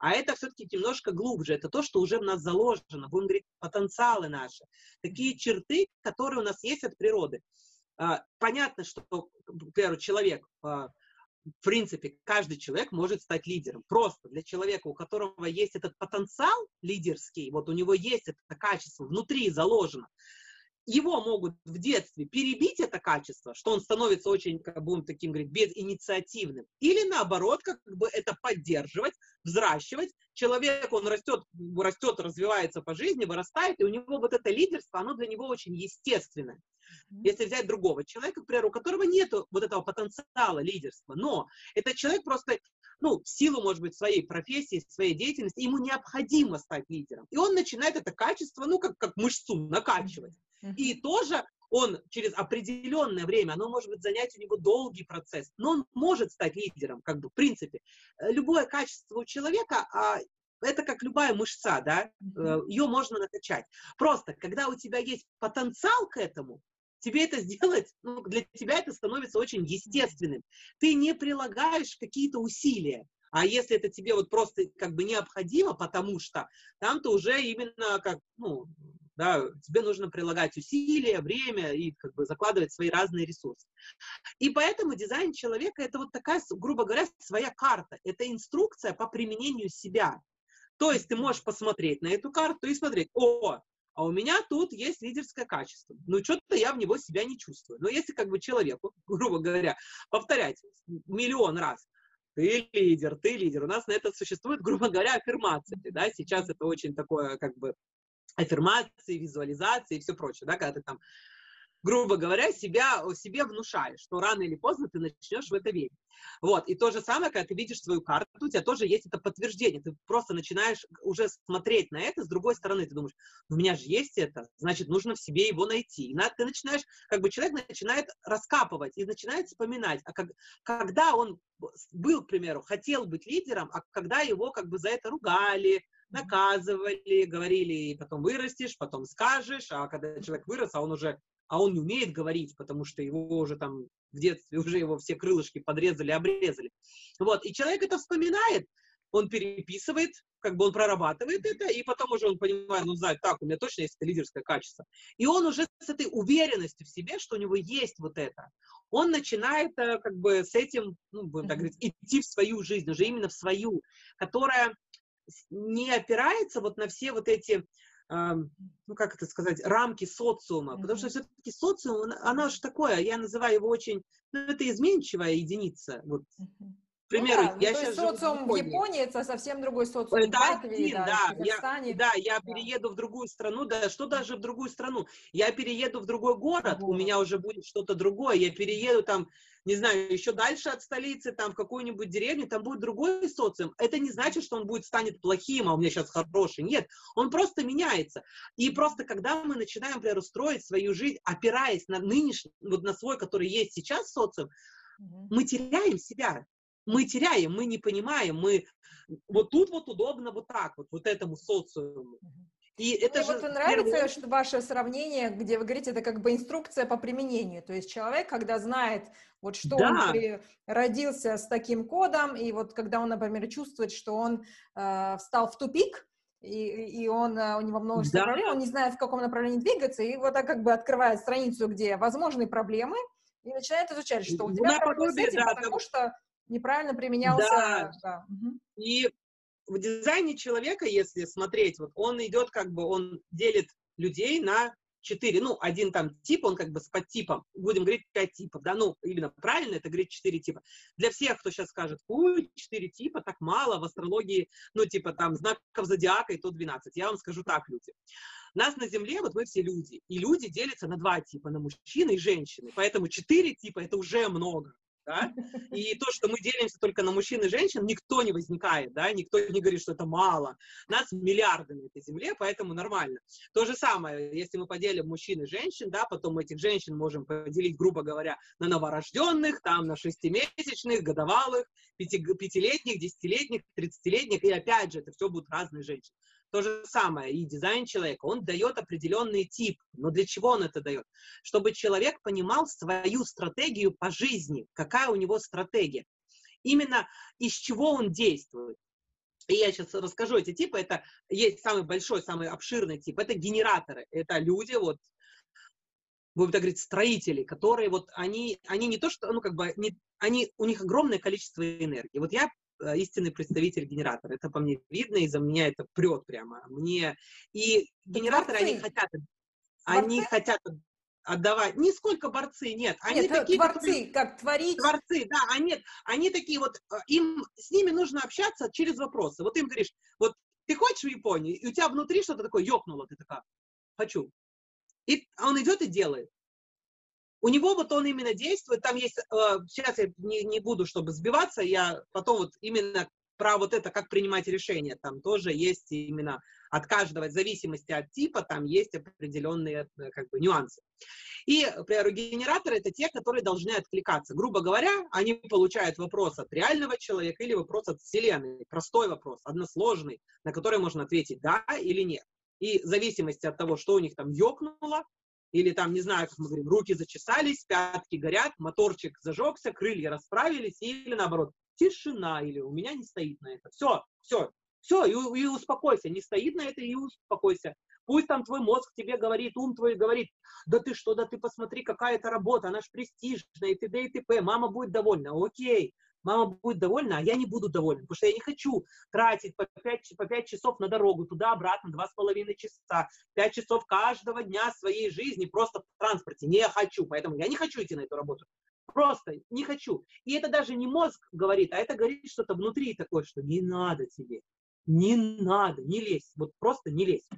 а это все-таки немножко глубже, это то, что уже в нас заложено, будем говорить, потенциалы наши, такие черты, которые у нас есть от природы. А, понятно, что, например, человек, а, в принципе, каждый человек может стать лидером. Просто для человека, у которого есть этот потенциал лидерский, вот у него есть это качество внутри заложено, его могут в детстве перебить это качество, что он становится очень, как будем таким говорить, безинициативным, или наоборот, как бы это поддерживать, взращивать. Человек, он растет, растет, развивается по жизни, вырастает, и у него вот это лидерство, оно для него очень естественное. Если взять другого человека, к примеру, у которого нет вот этого потенциала лидерства, но этот человек просто ну, в силу, может быть, своей профессии, своей деятельности, ему необходимо стать лидером. И он начинает это качество, ну, как, как мышцу накачивать. И тоже он через определенное время, оно может быть занять у него долгий процесс, но он может стать лидером, как бы, в принципе. Э, любое качество у человека, а, это как любая мышца, да, э, ее можно накачать. Просто, когда у тебя есть потенциал к этому, тебе это сделать, ну, для тебя это становится очень естественным. Ты не прилагаешь какие-то усилия. А если это тебе вот просто как бы необходимо, потому что там-то уже именно как, ну, да, тебе нужно прилагать усилия, время и как бы закладывать свои разные ресурсы. И поэтому дизайн человека это вот такая, грубо говоря, своя карта, это инструкция по применению себя. То есть ты можешь посмотреть на эту карту и смотреть, о, а у меня тут есть лидерское качество. Ну, что-то я в него себя не чувствую. Но если как бы человеку, <laughs> грубо говоря, повторять миллион раз, ты лидер, ты лидер. У нас на это существует, <laughs> грубо говоря, аффирмации. Да? Сейчас это очень такое, как бы, аффирмации, визуализации и все прочее, да, когда ты там, грубо говоря, себя, себе внушаешь, что рано или поздно ты начнешь в это верить. Вот, и то же самое, когда ты видишь свою карту, у тебя тоже есть это подтверждение, ты просто начинаешь уже смотреть на это с другой стороны, ты думаешь, у меня же есть это, значит, нужно в себе его найти. И ты начинаешь, как бы человек начинает раскапывать и начинает вспоминать, а как, когда он был, к примеру, хотел быть лидером, а когда его как бы за это ругали, наказывали, говорили, потом вырастешь, потом скажешь, а когда человек вырос, а он уже, а он не умеет говорить, потому что его уже там в детстве уже его все крылышки подрезали, обрезали. Вот, и человек это вспоминает, он переписывает, как бы он прорабатывает это, и потом уже он понимает, ну, знает, так, у меня точно есть это лидерское качество. И он уже с этой уверенностью в себе, что у него есть вот это, он начинает э, как бы с этим, ну, будем так говорить, идти в свою жизнь, уже именно в свою, которая не опирается вот на все вот эти, ну как это сказать, рамки социума, потому что все-таки социум, она же такое, я называю его очень, ну это изменчивая единица, вот примеру, ну, да, я сейчас социум в Японии. в Японии, это совсем другой социум это в Латвии, один, да, да, я, да, я да. перееду в другую страну, да, что даже в другую страну, я перееду в другой город, вот. у меня уже будет что-то другое, я перееду там, не знаю, еще дальше от столицы, там в какую-нибудь деревню, там будет другой социум. Это не значит, что он будет станет плохим, а у меня сейчас хороший. Нет, он просто меняется. И просто когда мы начинаем, например, устроить свою жизнь, опираясь на нынешний, вот на свой, который есть сейчас социум, мы теряем себя мы теряем, мы не понимаем, мы вот тут вот удобно вот так вот, вот этому социуму. И это Мне же вот нравится первый... ваше сравнение, где вы говорите, это как бы инструкция по применению. То есть человек, когда знает, вот что да. он при... родился с таким кодом, и вот когда он, например, чувствует, что он э, встал в тупик, и, и он, э, у него множество да. проблем, он не знает, в каком направлении двигаться, и вот так как бы открывает страницу, где возможны проблемы, и начинает изучать, что у тебя проблемы с этим, да, потому что неправильно применялся. Да. да. И в дизайне человека, если смотреть, вот он идет как бы, он делит людей на четыре, ну, один там тип, он как бы с подтипом, будем говорить пять типов, да, ну, именно правильно это говорить четыре типа. Для всех, кто сейчас скажет, ой, четыре типа, так мало в астрологии, ну, типа там знаков зодиака и то 12. Я вам скажу так, люди. Нас на Земле, вот мы все люди, и люди делятся на два типа, на мужчины и женщины, поэтому четыре типа это уже много. Да, и то, что мы делимся только на мужчин и женщин, никто не возникает, да, никто не говорит, что это мало. Нас миллиарды на этой земле, поэтому нормально. То же самое, если мы поделим мужчин и женщин, да, потом мы этих женщин можем поделить, грубо говоря, на новорожденных, там, на шестимесячных, годовалых, пяти, пятилетних, десятилетних, тридцатилетних, и опять же, это все будут разные женщины. То же самое и дизайн человека. Он дает определенный тип. Но для чего он это дает? Чтобы человек понимал свою стратегию по жизни. Какая у него стратегия. Именно из чего он действует. И я сейчас расскажу эти типы. Это есть самый большой, самый обширный тип. Это генераторы. Это люди, вот, будем так говорить, строители, которые вот они, они не то что, ну как бы, не, они, у них огромное количество энергии. Вот я истинный представитель генератора. Это по мне видно, и за меня это прет прямо. Мне... И генераторы, борцы. они хотят... Борцы? Они хотят отдавать. Не сколько борцы, нет. Они нет, такие, творцы, которые, как творить. Творцы, да, они, они такие вот, э, им, с ними нужно общаться через вопросы. Вот им говоришь, вот ты хочешь в Японию, и у тебя внутри что-то такое ёкнуло, ты такая, хочу. И он идет и делает. У него вот он именно действует, там есть, э, сейчас я не, не буду, чтобы сбиваться, я потом вот именно про вот это, как принимать решения, там тоже есть именно от каждого, в зависимости от типа, там есть определенные э, как бы нюансы. И, например, это те, которые должны откликаться. Грубо говоря, они получают вопрос от реального человека или вопрос от Вселенной. Простой вопрос, односложный, на который можно ответить да или нет. И в зависимости от того, что у них там ёкнуло, или там, не знаю, как мы говорим, руки зачесались, пятки горят, моторчик зажегся, крылья расправились, или наоборот, тишина, или у меня не стоит на это. Все, все, все, и, и успокойся, не стоит на это, и успокойся. Пусть там твой мозг тебе говорит, ум твой говорит, да ты что, да ты посмотри, какая это работа, она ж престижная, и т.д. и т.п., мама будет довольна. Окей, мама будет довольна, а я не буду доволен, потому что я не хочу тратить по 5, по 5 часов на дорогу, туда-обратно, два с половиной часа, 5 часов каждого дня своей жизни просто в транспорте. Не хочу, поэтому я не хочу идти на эту работу. Просто не хочу. И это даже не мозг говорит, а это говорит что-то внутри такое, что не надо тебе, не надо, не лезь, вот просто не лезь.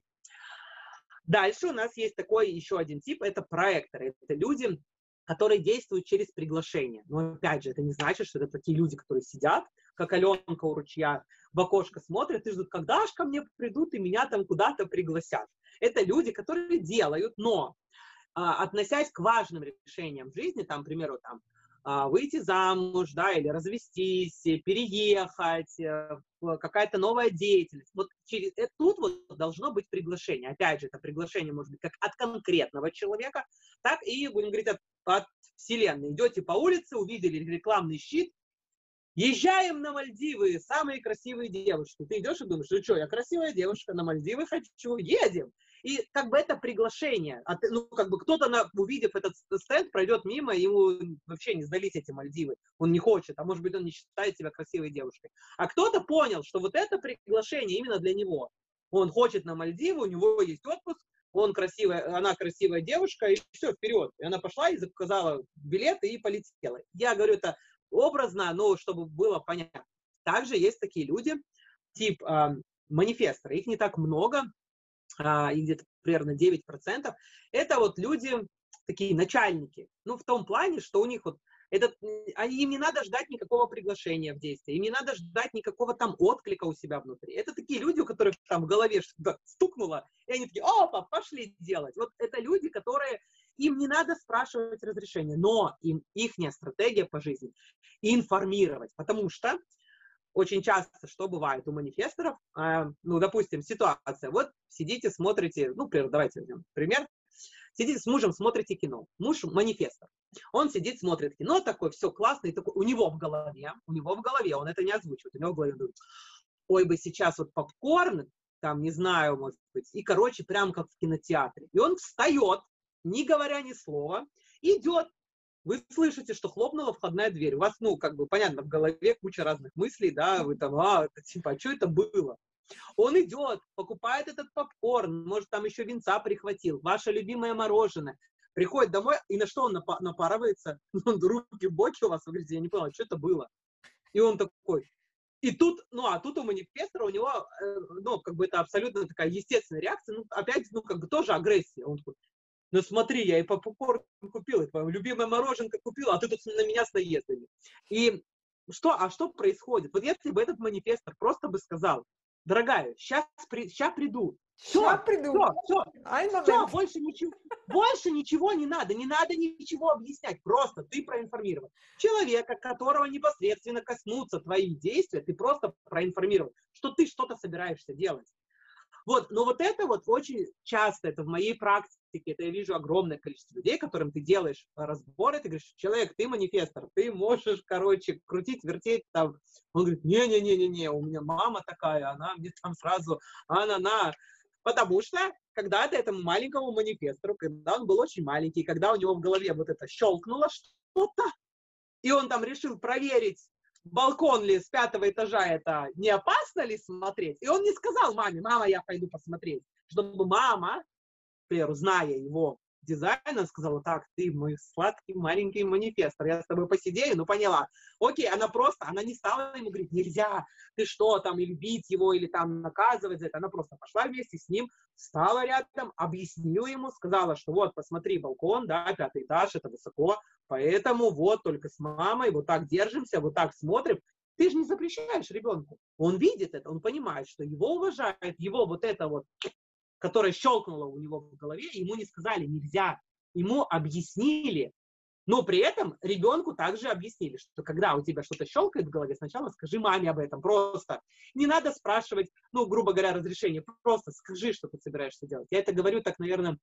Дальше у нас есть такой еще один тип, это проекторы. Это люди, которые действуют через приглашение. Но опять же, это не значит, что это такие люди, которые сидят, как Аленка у ручья, в окошко смотрят и ждут, когда же ко мне придут и меня там куда-то пригласят. Это люди, которые делают, но а, относясь к важным решениям в жизни, там, к примеру, там, а, выйти замуж, да, или развестись, переехать, э, какая-то новая деятельность. Вот через, э, тут вот должно быть приглашение. Опять же, это приглашение может быть как от конкретного человека, так и, будем говорить, от, от вселенной. Идете по улице, увидели рекламный щит, Езжаем на Мальдивы, самые красивые девушки. Ты идешь и думаешь, ну что, я красивая девушка, на Мальдивы хочу, едем. И как бы это приглашение. А ну, как бы кто-то, увидев этот стенд, пройдет мимо, ему вообще не сдались эти Мальдивы. Он не хочет, а может быть, он не считает себя красивой девушкой. А кто-то понял, что вот это приглашение именно для него. Он хочет на Мальдивы, у него есть отпуск, он красивая, она красивая девушка, и все, вперед. И она пошла и заказала билеты и полетела. Я говорю это образно, но чтобы было понятно. Также есть такие люди, тип э, манифесторы, их не так много, а, и где-то примерно 9%, это вот люди, такие начальники. Ну, в том плане, что у них вот этот, они, им не надо ждать никакого приглашения в действие, им не надо ждать никакого там отклика у себя внутри. Это такие люди, у которых там в голове что-то стукнуло, и они такие, опа, пошли делать. Вот это люди, которые, им не надо спрашивать разрешения, но им их стратегия по жизни информировать, потому что очень часто, что бывает у манифесторов, э, ну, допустим, ситуация, вот сидите, смотрите, ну, давайте возьмем пример, сидите с мужем, смотрите кино, муж манифестор, он сидит, смотрит кино, такой, все классно, и такой, у него в голове, у него в голове, он это не озвучивает, у него в голове думает, ой бы сейчас вот попкорн, там, не знаю, может быть, и, короче, прям как в кинотеатре, и он встает, не говоря ни слова, идет вы слышите, что хлопнула входная дверь. У вас, ну, как бы, понятно, в голове куча разных мыслей, да, вы там, а, это, типа, а что это было? Он идет, покупает этот попкорн, может, там еще винца прихватил, ваше любимое мороженое, приходит домой, и на что он напа- напарывается? <laughs> Ну, руки в боки у вас, вы говорите, я не понял, что это было? И он такой, и тут, ну, а тут у манифестора, у него, э, ну, как бы это абсолютно такая естественная реакция, ну, опять, ну, как бы тоже агрессия. Он такой, ну смотри, я и попкорн купил, и твое любимое мороженка купил, а ты тут на меня с наездами. И что, а что происходит? Вот если бы этот манифестор просто бы сказал, дорогая, сейчас, при, сейчас приду, все, приду. Все, все, все, больше ничего, больше ничего не надо, не надо ничего объяснять, просто ты проинформирован. Человека, которого непосредственно коснутся твои действия, ты просто проинформирован, что ты что-то собираешься делать. Вот, но вот это вот очень часто, это в моей практике, это я вижу огромное количество людей, которым ты делаешь разборы, ты говоришь, человек, ты манифестор, ты можешь, короче, крутить, вертеть там. Он говорит, не-не-не-не-не, у меня мама такая, она мне там сразу, она-на. Потому что когда-то этому маленькому манифестору, когда он был очень маленький, когда у него в голове вот это щелкнуло что-то, и он там решил проверить, балкон ли с пятого этажа это не опасно ли смотреть? И он не сказал маме, мама, я пойду посмотреть. Чтобы мама, к зная его дизайна, сказала, так, ты мой сладкий маленький манифестор, я с тобой посидею, ну поняла. Окей, она просто, она не стала ему говорить, нельзя, ты что там, или бить его, или там наказывать за это. Она просто пошла вместе с ним, встала рядом, объяснила ему, сказала, что вот, посмотри, балкон, да, пятый этаж, это высоко, поэтому вот только с мамой вот так держимся, вот так смотрим. Ты же не запрещаешь ребенку. Он видит это, он понимает, что его уважают, его вот это вот которая щелкнула у него в голове, ему не сказали нельзя, ему объяснили, но при этом ребенку также объяснили, что когда у тебя что-то щелкает в голове, сначала скажи маме об этом, просто. Не надо спрашивать, ну, грубо говоря, разрешение, просто скажи, что ты собираешься делать. Я это говорю так, наверное,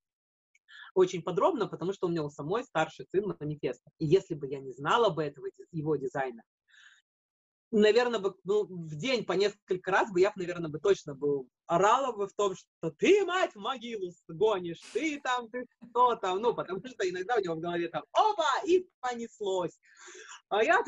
очень подробно, потому что у меня у самой старший сын манифеста. И если бы я не знала бы этого его дизайна, наверное, бы, ну, в день по несколько раз бы я, наверное, бы точно был орала бы в том, что ты, мать, в могилу гонишь, ты там, ты кто там, ну, потому что иногда у него в голове там, опа, и понеслось. А я,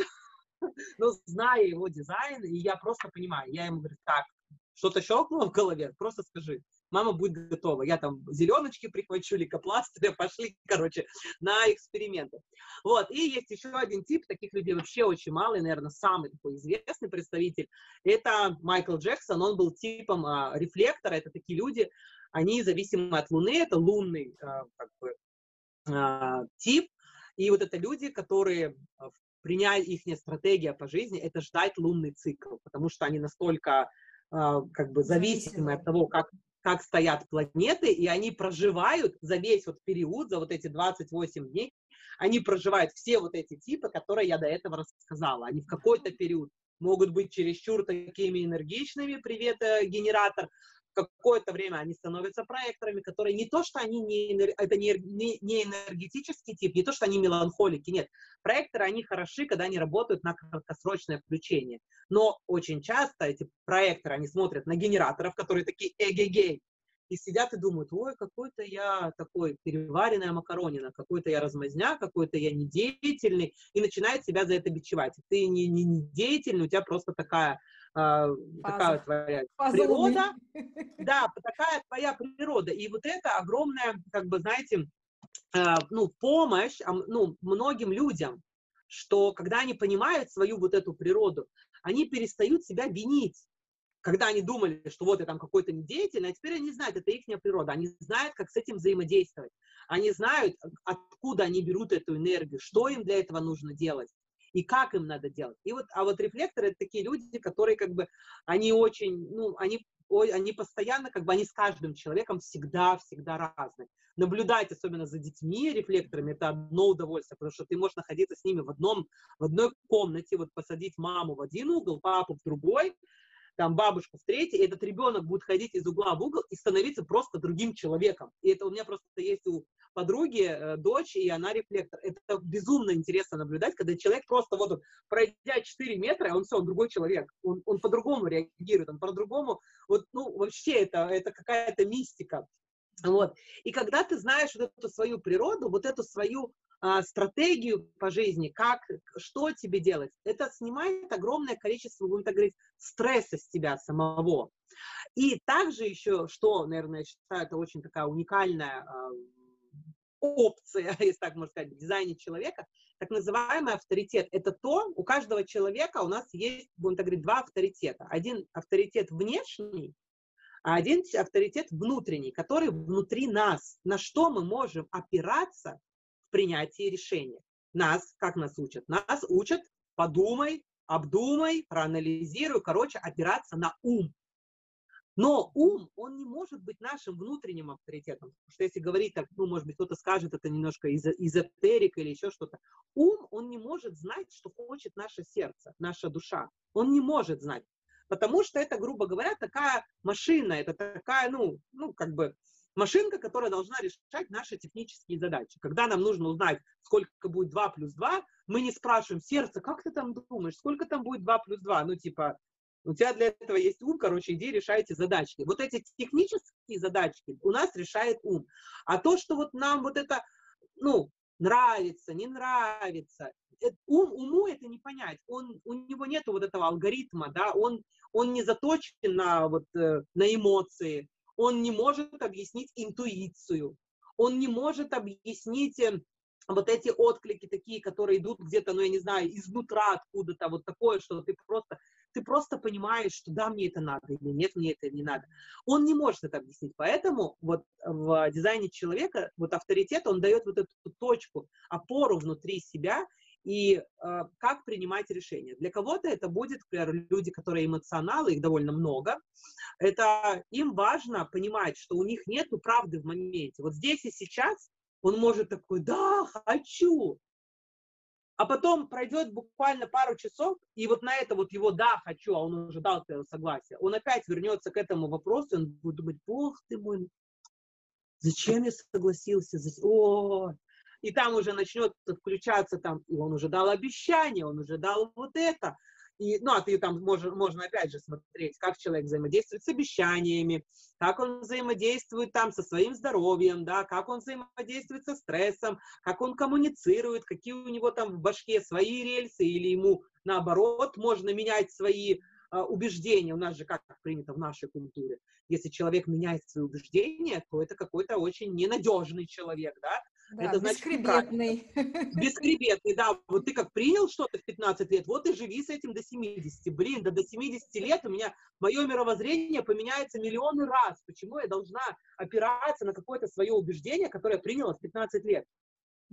<laughs> ну, зная его дизайн, и я просто понимаю, я ему говорю, так, что-то щелкнуло в голове, просто скажи мама будет готова. Я там зеленочки прихвачу, лейкопластыря, <laughs> пошли, короче, на эксперименты. Вот, и есть еще один тип, таких людей вообще очень мало, и, наверное, самый такой известный представитель, это Майкл Джексон, он был типом а, рефлектора, это такие люди, они зависимы от Луны, это лунный а, как бы, а, тип, и вот это люди, которые а, принять их стратегия по жизни, это ждать лунный цикл, потому что они настолько а, как бы зависимы от того, как, как стоят планеты, и они проживают за весь вот период, за вот эти 28 дней, они проживают все вот эти типы, которые я до этого рассказала. Они в какой-то период могут быть чересчур такими энергичными, привет, э, генератор, какое-то время они становятся проекторами, которые не то, что они не, это не, не, не энергетический тип, не то, что они меланхолики, нет. Проекторы, они хороши, когда они работают на краткосрочное включение. Но очень часто эти проекторы, они смотрят на генераторов, которые такие эгегей, и сидят и думают, ой, какой-то я такой переваренная макаронина, какой-то я размазня, какой-то я недеятельный, и начинает себя за это бичевать. Ты не, не, не деятельный, у тебя просто такая такая твоя Фаза природа, да, такая твоя природа. И вот это огромная, как бы, знаете, а, ну, помощь ну, многим людям, что когда они понимают свою вот эту природу, они перестают себя винить. Когда они думали, что вот я там какой-то недеятельный, а теперь они знают, это их природа, они знают, как с этим взаимодействовать. Они знают, откуда они берут эту энергию, что им для этого нужно делать и как им надо делать. И вот, а вот рефлекторы это такие люди, которые как бы, они очень, ну, они, они постоянно, как бы, они с каждым человеком всегда-всегда разные. Наблюдать, особенно за детьми, рефлекторами, это одно удовольствие, потому что ты можешь находиться с ними в одном, в одной комнате, вот посадить маму в один угол, папу в другой, там бабушку в третий, и этот ребенок будет ходить из угла в угол и становиться просто другим человеком. И это у меня просто есть у подруги э, дочь, и она рефлектор. Это безумно интересно наблюдать, когда человек просто вот он, пройдя 4 метра, он все, он другой человек. Он, он по-другому реагирует, он по-другому, вот, ну, вообще это, это какая-то мистика. Вот. И когда ты знаешь вот эту свою природу, вот эту свою стратегию по жизни, как, что тебе делать, это снимает огромное количество, будем так говорить, стресса с тебя самого. И также еще, что, наверное, я считаю, это очень такая уникальная а, опция, <laughs> если так можно сказать, в дизайне человека, так называемый авторитет. Это то, у каждого человека у нас есть, будем так говорить, два авторитета. Один авторитет внешний, а один авторитет внутренний, который внутри нас, на что мы можем опираться принятии решения. Нас, как нас учат? Нас учат подумай, обдумай, проанализируй, короче, опираться на ум. Но ум, он не может быть нашим внутренним авторитетом. Потому что если говорить так, ну, может быть, кто-то скажет, это немножко эзотерика или еще что-то. Ум, он не может знать, что хочет наше сердце, наша душа. Он не может знать. Потому что это, грубо говоря, такая машина, это такая, ну, ну, как бы, машинка, которая должна решать наши технические задачи. Когда нам нужно узнать, сколько будет 2 плюс 2, мы не спрашиваем сердце, как ты там думаешь, сколько там будет 2 плюс 2? Ну, типа, у тебя для этого есть ум, короче, иди решайте задачки. Вот эти технические задачки у нас решает ум. А то, что вот нам вот это, ну, нравится, не нравится, это, ум, уму это не понять. Он, у него нет вот этого алгоритма, да, он, он не заточен на, вот, э, на эмоции, он не может объяснить интуицию, он не может объяснить э, вот эти отклики такие, которые идут где-то, ну, я не знаю, изнутра откуда-то, вот такое, что ты просто, ты просто понимаешь, что да, мне это надо, или нет, мне это не надо. Он не может это объяснить. Поэтому вот в дизайне человека вот авторитет, он дает вот эту точку, опору внутри себя, и э, как принимать решения. Для кого-то это будет, например, люди, которые эмоционалы, их довольно много. Это им важно понимать, что у них нет правды в моменте. Вот здесь и сейчас он может такой, да, хочу. А потом пройдет буквально пару часов, и вот на это вот его «да, хочу», а он уже дал свое согласие, он опять вернется к этому вопросу, он будет думать, бог ты мой, зачем я согласился? О, и там уже начнет включаться там, и он уже дал обещание, он уже дал вот это. И, ну, а ты там можно, можно опять же смотреть, как человек взаимодействует с обещаниями, как он взаимодействует там со своим здоровьем, да, как он взаимодействует со стрессом, как он коммуницирует, какие у него там в башке свои рельсы, или ему наоборот можно менять свои а, убеждения. У нас же как принято в нашей культуре. Если человек меняет свои убеждения, то это какой-то очень ненадежный человек, да, да, это значит бескребетный. Бескребетный, да. Вот ты как принял что-то в 15 лет, вот и живи с этим до 70. Блин, да до 70 лет у меня мое мировоззрение поменяется миллионы раз. Почему я должна опираться на какое-то свое убеждение, которое я приняла в 15 лет?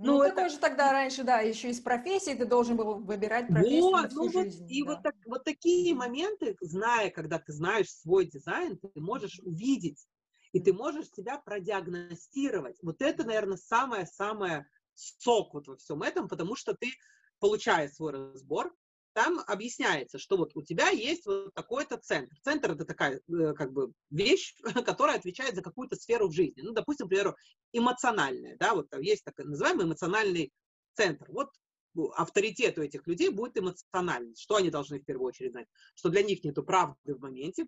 Ну, ну это же тогда раньше, да, еще из профессии ты должен был выбирать профессию вот, на всю ну, жизнь. Вот, и вот, так, вот такие моменты, зная, когда ты знаешь свой дизайн, ты можешь увидеть, и ты можешь себя продиагностировать. Вот это, наверное, самое-самое сок вот во всем этом, потому что ты, получая свой разбор, там объясняется, что вот у тебя есть вот такой-то центр. Центр это такая э, как бы вещь, <laughs> которая отвечает за какую-то сферу в жизни. Ну, допустим, к примеру, эмоциональная, да, вот там есть такой называемый эмоциональный центр. Вот авторитет у этих людей будет эмоциональный. Что они должны в первую очередь знать? Что для них нету правды в моменте,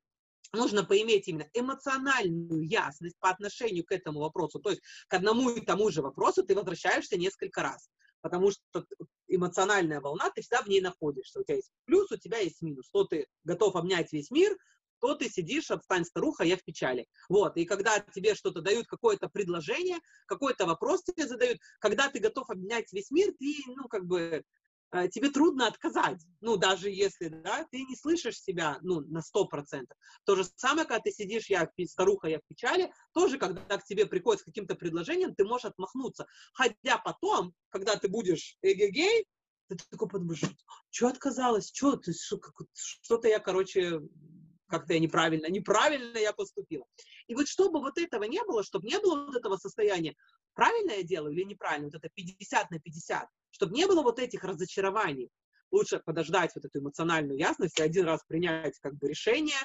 нужно поиметь именно эмоциональную ясность по отношению к этому вопросу. То есть к одному и тому же вопросу ты возвращаешься несколько раз. Потому что эмоциональная волна, ты всегда в ней находишься. У тебя есть плюс, у тебя есть минус. То ты готов обнять весь мир, то ты сидишь, отстань, старуха, я в печали. Вот, и когда тебе что-то дают, какое-то предложение, какой-то вопрос тебе задают, когда ты готов обнять весь мир, ты, ну, как бы, тебе трудно отказать. Ну, даже если, да, ты не слышишь себя, ну, на сто процентов. То же самое, когда ты сидишь, я старуха, я в печали, тоже, когда к тебе приходит с каким-то предложением, ты можешь отмахнуться. Хотя потом, когда ты будешь эгегей, ты такой подумаешь, что отказалась, что что-то я, короче, как-то я неправильно, неправильно я поступила. И вот чтобы вот этого не было, чтобы не было вот этого состояния, правильно я делаю или неправильно, вот это 50 на 50, чтобы не было вот этих разочарований. Лучше подождать вот эту эмоциональную ясность и один раз принять как бы решение,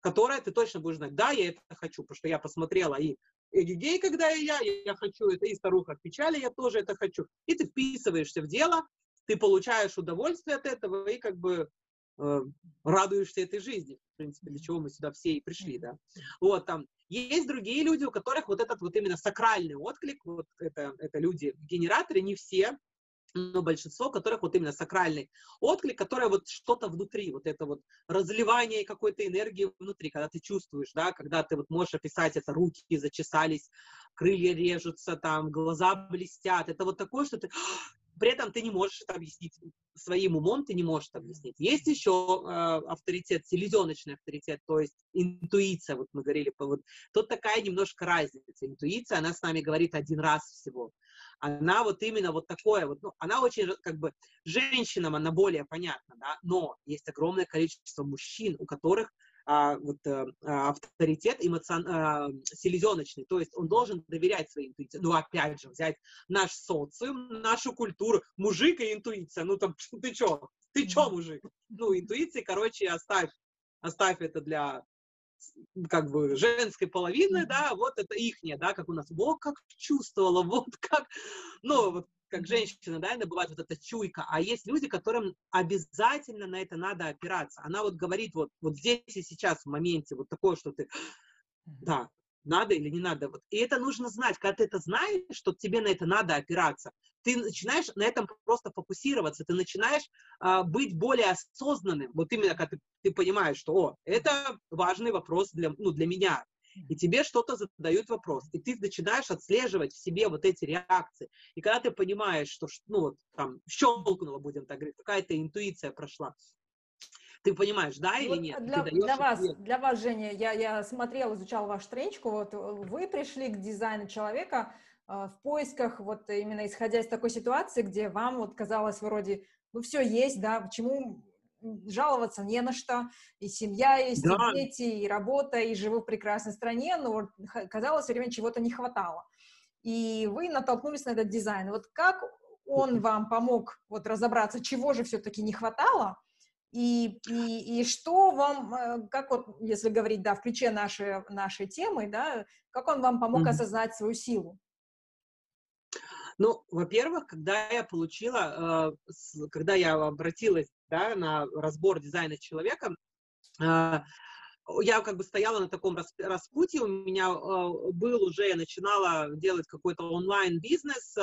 которое ты точно будешь знать, да, я это хочу, потому что я посмотрела и гей, когда я, я хочу это, и старуха в печали, я тоже это хочу. И ты вписываешься в дело, ты получаешь удовольствие от этого и как бы э, радуешься этой жизни. В принципе, для чего мы сюда все и пришли, да. Вот, там, есть другие люди, у которых вот этот вот именно сакральный отклик, вот это, это люди-генераторы, не все, но большинство которых вот именно сакральный отклик, которое вот что-то внутри, вот это вот разливание какой-то энергии внутри, когда ты чувствуешь, да, когда ты вот можешь описать это, руки зачесались, крылья режутся, там, глаза блестят, это вот такое, что ты при этом ты не можешь это объяснить своим умом, ты не можешь это объяснить. Есть еще э, авторитет, селезеночный авторитет, то есть интуиция, вот мы говорили, вот, тут такая немножко разница. Интуиция, она с нами говорит один раз всего. Она вот именно вот такое, вот, ну, она очень, как бы, женщинам она более понятна, да, но есть огромное количество мужчин, у которых а, вот, а, авторитет эмоцион, а, селезеночный, то есть он должен доверять своей интуиции. Ну, опять же, взять наш социум, нашу культуру, мужик и интуиция, ну, там, <laughs> ты чё, ты чё, мужик? Ну, интуиции, короче, оставь, оставь это для как бы женской половины, да, вот это ихнее, да, как у нас, вот как чувствовала, <laughs> вот как, ну, вот как женщина, да, бывает вот эта чуйка, а есть люди, которым обязательно на это надо опираться. Она вот говорит вот, вот здесь и сейчас, в моменте, вот такое, что ты, да, надо или не надо. Вот. И это нужно знать. Когда ты это знаешь, что тебе на это надо опираться, ты начинаешь на этом просто фокусироваться, ты начинаешь а, быть более осознанным. Вот именно когда ты, ты понимаешь, что о, это важный вопрос для, ну, для меня и тебе что-то задают вопрос, и ты начинаешь отслеживать в себе вот эти реакции. И когда ты понимаешь, что, ну, вот, там, щелкнуло, будем так говорить, какая-то интуиция прошла, ты понимаешь, да или вот нет? Для, для вас, для вас, Женя, я, я смотрела, изучала вашу страничку, вот вы пришли к дизайну человека э, в поисках, вот именно исходя из такой ситуации, где вам вот казалось вроде, ну все есть, да, почему жаловаться не на что, и семья есть, да. и дети, и работа, и живу в прекрасной стране, но казалось, все время чего-то не хватало. И вы натолкнулись на этот дизайн. Вот как он вам помог вот разобраться, чего же все-таки не хватало, и, и, и что вам, э, как вот, если говорить, да, в ключе нашей, нашей темы, да, как он вам помог mm-hmm. осознать свою силу? Ну, во-первых, когда я получила, э, когда я обратилась да, на разбор дизайна человека, я как бы стояла на таком распутье, у меня э, был уже, я начинала делать какой-то онлайн-бизнес,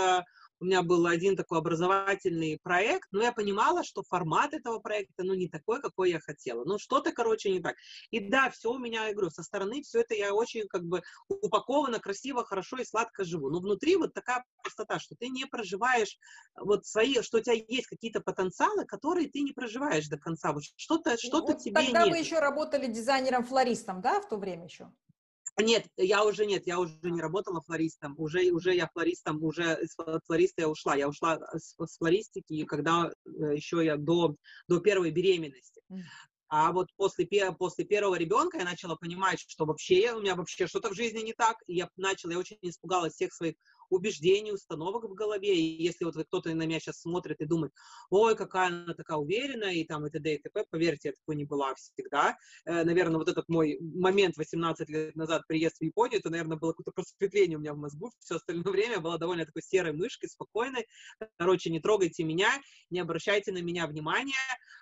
у меня был один такой образовательный проект, но я понимала, что формат этого проекта, ну, не такой, какой я хотела. Ну, что-то, короче, не так. И да, все у меня, я говорю, со стороны все это я очень, как бы, упаковано, красиво, хорошо и сладко живу. Но внутри вот такая пустота, что ты не проживаешь вот свои, что у тебя есть какие-то потенциалы, которые ты не проживаешь до конца. Вот что-то, что-то вот тебе тогда нет. вы еще работали дизайнером-флористом, да, в то время еще? Нет, я уже нет, я уже не работала флористом, уже, уже я флористом, уже из флориста я ушла, я ушла с, с флористики, когда э, еще я до, до первой беременности. А вот после, после первого ребенка я начала понимать, что вообще у меня вообще что-то в жизни не так, и я начала, я очень испугалась всех своих убеждений, установок в голове. И если вот кто-то на меня сейчас смотрит и думает, ой, какая она такая уверенная, и там и т.д. и т.п., поверьте, я такой не была всегда. Э, наверное, вот этот мой момент 18 лет назад приезд в Японию, это, наверное, было какое-то просветление у меня в мозгу. Все остальное время была довольно такой серой мышкой, спокойной. Короче, не трогайте меня, не обращайте на меня внимания.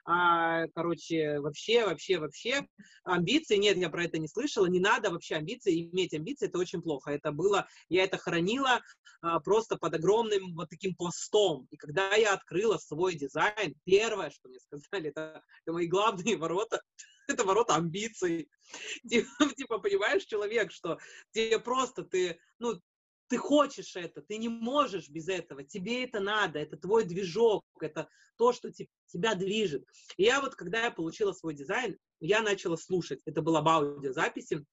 А, короче, вообще, вообще, вообще. Амбиции, нет, я про это не слышала. Не надо вообще амбиции. Иметь амбиции, это очень плохо. Это было, я это хранила, а, просто под огромным вот таким пластом. И когда я открыла свой дизайн, первое, что мне сказали, это, это мои главные ворота, <laughs> это ворота амбиций. <laughs> Типа, типа, понимаешь, человек, что тебе просто, ты, ну, ты хочешь это, ты не можешь без этого, тебе это надо, это твой движок, это то, что тебя движет. И я вот, когда я получила свой дизайн, я начала слушать, это была аудиозаписи,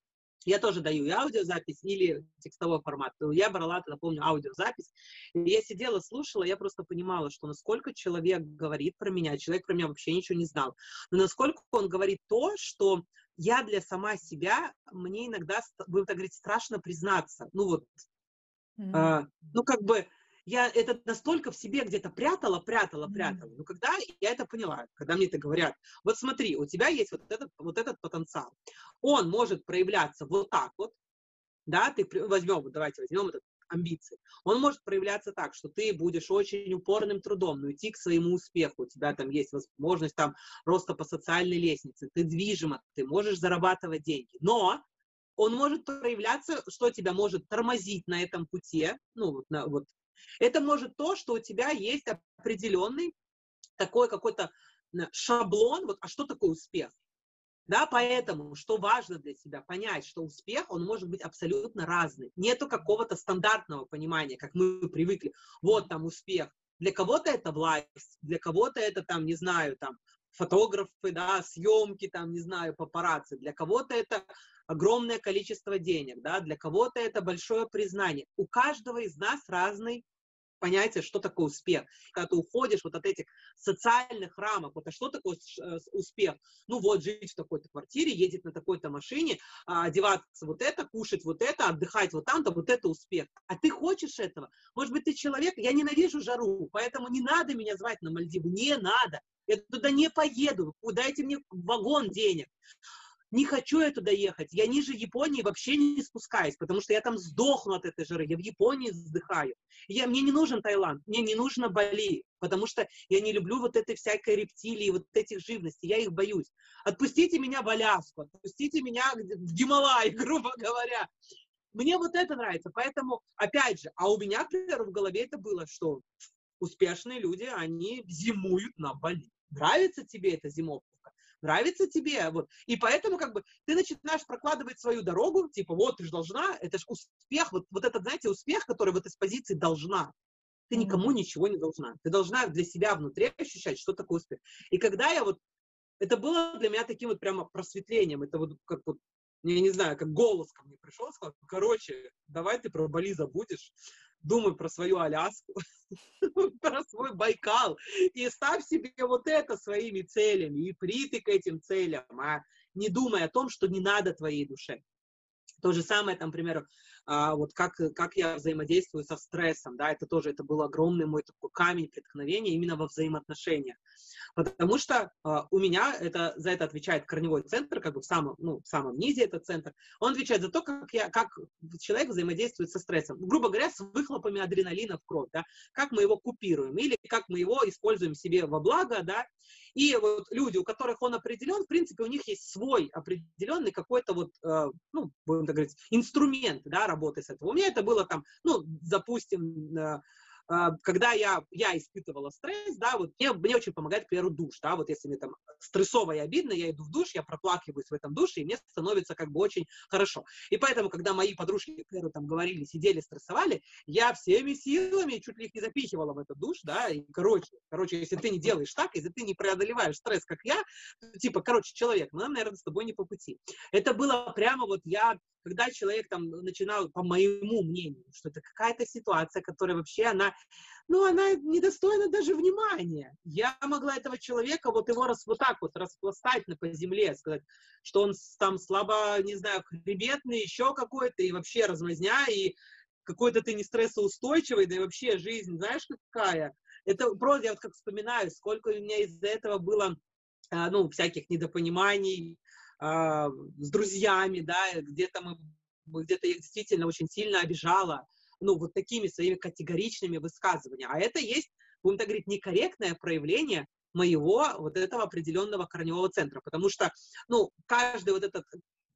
я тоже даю и аудиозапись, или текстовой формат. Я брала, тогда помню, аудиозапись. И я сидела, слушала, я просто понимала, что насколько человек говорит про меня, человек про меня вообще ничего не знал, но насколько он говорит то, что я для сама себя, мне иногда, будем так говорить, страшно признаться. Ну вот, mm-hmm. а, ну как бы, я это настолько в себе где-то прятала, прятала, прятала. Но когда я это поняла, когда мне это говорят, вот смотри, у тебя есть вот этот, вот этот потенциал. Он может проявляться вот так вот, да, ты возьмем, давайте возьмем этот амбиции. Он может проявляться так, что ты будешь очень упорным трудом, но идти к своему успеху. У тебя там есть возможность там роста по социальной лестнице, ты движима, ты можешь зарабатывать деньги. Но он может проявляться, что тебя может тормозить на этом пути, ну, вот, на, вот это может то, что у тебя есть определенный такой какой-то шаблон, вот, а что такое успех? Да, поэтому, что важно для себя, понять, что успех, он может быть абсолютно разный. Нету какого-то стандартного понимания, как мы привыкли. Вот там успех, Для кого-то это власть, для кого-то это там, не знаю, там фотографы, да, съемки, там, не знаю, папарацци. Для кого-то это огромное количество денег, да, для кого-то это большое признание. У каждого из нас разный понятие, что такое успех. Когда ты уходишь вот от этих социальных рамок, вот а что такое э, успех? Ну вот, жить в такой-то квартире, ездить на такой-то машине, а, одеваться вот это, кушать вот это, отдыхать вот там-то, вот это успех. А ты хочешь этого? Может быть, ты человек, я ненавижу жару, поэтому не надо меня звать на Мальдивы, не надо. Я туда не поеду, дайте мне вагон денег не хочу я туда ехать, я ниже Японии вообще не спускаюсь, потому что я там сдохну от этой жары, я в Японии вздыхаю. Я, мне не нужен Таиланд, мне не нужно Бали, потому что я не люблю вот этой всякой рептилии, вот этих живностей, я их боюсь. Отпустите меня в Аляску, отпустите меня в Гималай, <laughs> грубо говоря. Мне вот это нравится, поэтому, опять же, а у меня, например, в голове это было, что успешные люди, они зимуют на Бали. Нравится тебе эта зимовка? Нравится тебе, вот. И поэтому как бы ты начинаешь прокладывать свою дорогу, типа, вот, ты же должна, это же успех, вот, вот этот, знаете, успех, который вот из позиции должна. Ты никому ничего не должна. Ты должна для себя внутри ощущать, что такое успех. И когда я вот, это было для меня таким вот прямо просветлением, это вот как вот я не знаю, как голос ко мне пришел, сказал, короче, давай ты про Бали забудешь, думай про свою Аляску, <laughs> про свой Байкал, и ставь себе вот это своими целями, и притык к этим целям, а не думай о том, что не надо твоей душе. То же самое, там, к примеру, а, вот как, как я взаимодействую со стрессом, да, это тоже, это был огромный мой такой камень преткновения именно во взаимоотношениях. Потому что а, у меня это, за это отвечает корневой центр, как бы в самом, ну, в самом низе этот центр. Он отвечает за то, как, я, как человек взаимодействует со стрессом. Грубо говоря, с выхлопами адреналина в кровь, да, как мы его купируем или как мы его используем себе во благо, да, и вот люди, у которых он определен, в принципе, у них есть свой определенный какой-то вот, э, ну, будем так говорить, инструмент, да, работы с этого. У меня это было там, ну, допустим, а, когда я, я испытывала стресс, да, вот мне, мне очень помогает, к примеру, душ, да, вот если мне там стрессово и обидно, я иду в душ, я проплакиваюсь в этом душе, и мне становится как бы очень хорошо. И поэтому, когда мои подружки, к примеру, там говорили, сидели, стрессовали, я всеми силами чуть ли их не запихивала в этот душ, да, и, короче, короче, если ты не делаешь так, если ты не преодолеваешь стресс, как я, то, типа, короче, человек, ну, нам, наверное, с тобой не по пути. Это было прямо вот я когда человек там начинал, по моему мнению, что это какая-то ситуация, которая вообще, она, ну, она недостойна даже внимания. Я могла этого человека, вот его раз, вот так вот распластать на, по земле, сказать, что он там слабо, не знаю, хребетный, еще какой-то, и вообще размазня, и какой-то ты не стрессоустойчивый, да и вообще жизнь, знаешь, какая. Это просто, я вот как вспоминаю, сколько у меня из-за этого было, а, ну, всяких недопониманий, а, с друзьями, да, где-то мы, где-то я действительно очень сильно обижала, ну, вот такими своими категоричными высказываниями. А это есть, будем так говорить, некорректное проявление моего вот этого определенного корневого центра, потому что, ну, каждый вот этот,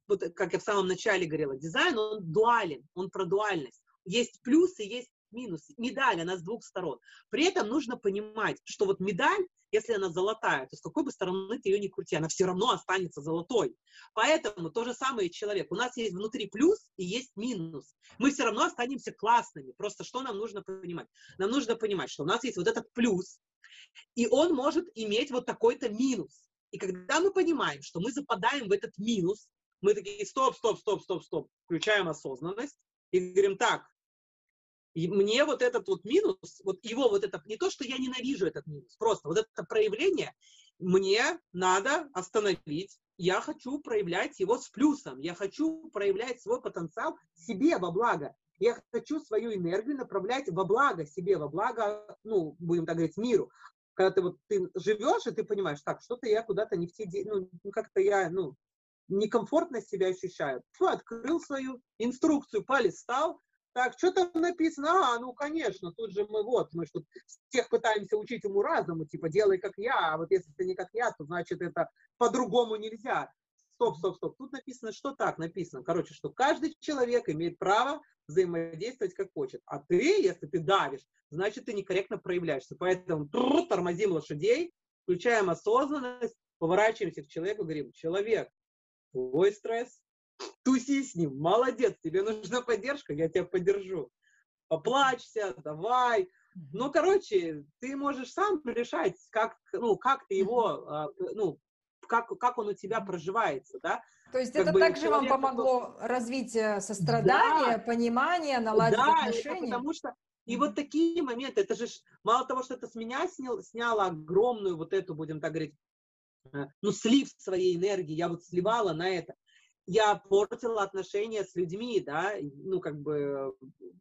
вот, как я в самом начале говорила, дизайн, он дуален, он про дуальность. Есть плюсы, есть минус. Медаль, она с двух сторон. При этом нужно понимать, что вот медаль, если она золотая, то с какой бы стороны ты ее ни крути, она все равно останется золотой. Поэтому то же самое человек. У нас есть внутри плюс и есть минус. Мы все равно останемся классными. Просто что нам нужно понимать? Нам нужно понимать, что у нас есть вот этот плюс, и он может иметь вот такой-то минус. И когда мы понимаем, что мы западаем в этот минус, мы такие, стоп, стоп, стоп, стоп, стоп, включаем осознанность и говорим, так, и мне вот этот вот минус, вот его вот это, не то, что я ненавижу этот минус, просто вот это проявление мне надо остановить. Я хочу проявлять его с плюсом. Я хочу проявлять свой потенциал себе во благо. Я хочу свою энергию направлять во благо себе, во благо, ну, будем так говорить, миру. Когда ты вот ты живешь, и ты понимаешь, так, что-то я куда-то не в те, ну, как-то я, ну, некомфортно себя ощущаю. Фу, открыл свою инструкцию, полистал, так, что там написано? А, ну, конечно, тут же мы вот, мы что всех пытаемся учить уму разуму, типа, делай как я, а вот если ты не как я, то значит это по-другому нельзя. Стоп, стоп, стоп. Тут написано, что так написано. Короче, что каждый человек имеет право взаимодействовать как хочет. А ты, если ты давишь, значит, ты некорректно проявляешься. Поэтому тормозим лошадей, включаем осознанность, поворачиваемся к человеку, говорим, человек, твой стресс, <laughs> туси с ним, молодец, тебе нужна поддержка, я тебя поддержу. Поплачься, давай, Ну, короче, ты можешь сам решать, как, ну, как ты его, а, ну, как, как он у тебя проживается, да? То есть как это также вам помогло кто... развить э, сострадание, да, понимание, наладить да, отношения? Да, потому что и вот такие моменты, это же мало того, что это с меня снял, сняло огромную вот эту, будем так говорить, э, ну, слив своей энергии, я вот сливала на это я портила отношения с людьми, да, ну, как бы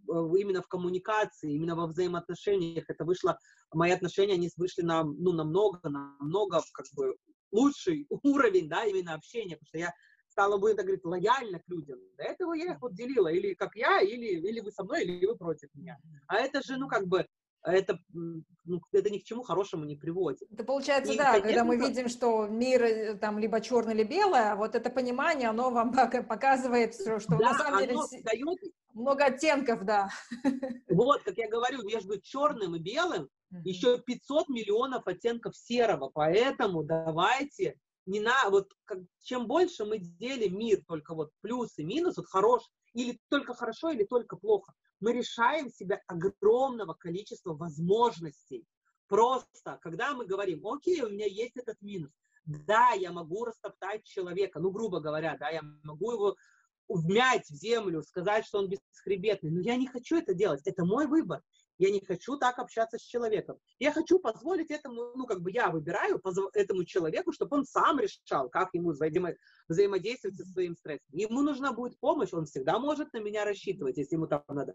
именно в коммуникации, именно во взаимоотношениях. Это вышло, мои отношения, они вышли на, ну, намного, намного, как бы, лучший <laughs> уровень, да, именно общения, потому что я стала, будем так говорить, лояльна к людям. До этого я их вот делила, или как я, или, или вы со мной, или вы против меня. А это же, ну, как бы, это, ну, это ни к чему хорошему не приводит. Это получается, и, да, конечно, когда мы видим, что мир э, там либо черный, либо белое, вот это понимание, оно вам показывает, что, что да, на самом деле дает... много оттенков, да. Вот, как я говорю, между черным и белым mm-hmm. еще 500 миллионов оттенков серого, поэтому давайте не на, вот как, чем больше мы делим мир только вот плюс и минус, вот хорош, или только хорошо, или только плохо, мы решаем себя огромного количества возможностей. Просто, когда мы говорим, окей, у меня есть этот минус, да, я могу растоптать человека, ну, грубо говоря, да, я могу его вмять в землю, сказать, что он бесхребетный, но я не хочу это делать, это мой выбор. Я не хочу так общаться с человеком. Я хочу позволить этому, ну, как бы я выбираю этому человеку, чтобы он сам решал, как ему взаимо взаимодействовать со своим стрессом. Ему нужна будет помощь, он всегда может на меня рассчитывать, если ему там надо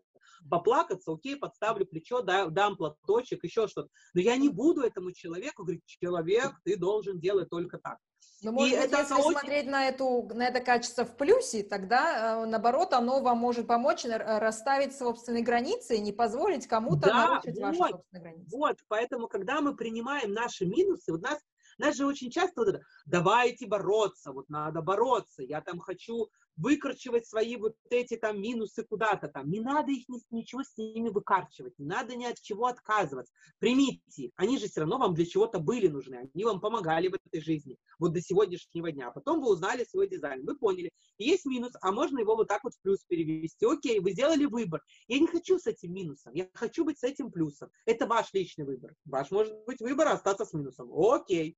поплакаться, окей, подставлю плечо, да, дам платочек, еще что-то. Но я не буду этому человеку говорить, человек, ты должен делать только так. Но, может и быть, это если очень... смотреть на, эту, на это качество в плюсе, тогда, э, наоборот, оно вам может помочь расставить собственные границы и не позволить кому-то да, нарушить вот, ваши собственные границы. Вот, поэтому, когда мы принимаем наши минусы, у нас нас же очень часто вот это, давайте бороться, вот надо бороться, я там хочу выкручивать свои вот эти там минусы куда-то там. Не надо их ни, ничего с ними выкарчивать, не надо ни от чего отказываться. Примите Они же все равно вам для чего-то были нужны, они вам помогали в этой жизни, вот до сегодняшнего дня. Потом вы узнали свой дизайн, вы поняли, есть минус, а можно его вот так вот в плюс перевести. Окей, вы сделали выбор. Я не хочу с этим минусом, я хочу быть с этим плюсом. Это ваш личный выбор. Ваш может быть выбор остаться с минусом. Окей,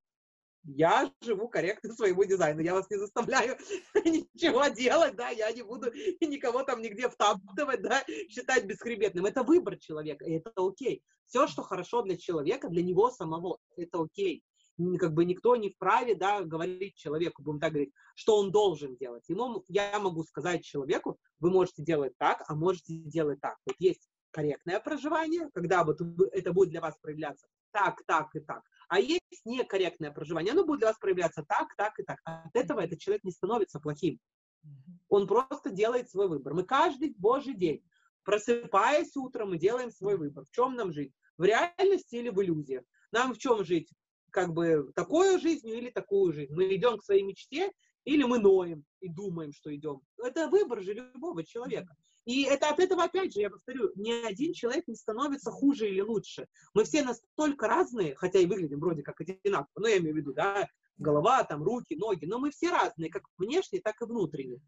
я живу корректно своему дизайну, я вас не заставляю <laughs> ничего делать, да, я не буду <laughs> никого там нигде втаптывать, да, считать бесхребетным. Это выбор человека, и это окей. Все, что хорошо для человека, для него самого, это окей. Как бы никто не вправе, да, говорить человеку, будем так говорить, что он должен делать. Ему я могу сказать человеку, вы можете делать так, а можете делать так. Вот есть корректное проживание, когда вот это будет для вас проявляться так, так и так. А есть некорректное проживание, оно будет для вас проявляться так, так и так. От этого этот человек не становится плохим. Он просто делает свой выбор. Мы каждый божий день, просыпаясь утром, мы делаем свой выбор. В чем нам жить? В реальности или в иллюзиях? Нам в чем жить? Как бы такой жизнью или такую жизнь? Мы идем к своей мечте или мы ноем и думаем, что идем? Это выбор же любого человека. И это от этого, опять же, я повторю, ни один человек не становится хуже или лучше. Мы все настолько разные, хотя и выглядим вроде как одинаково, но я имею в виду, да, голова, там, руки, ноги, но мы все разные, как внешне, так и внутренне.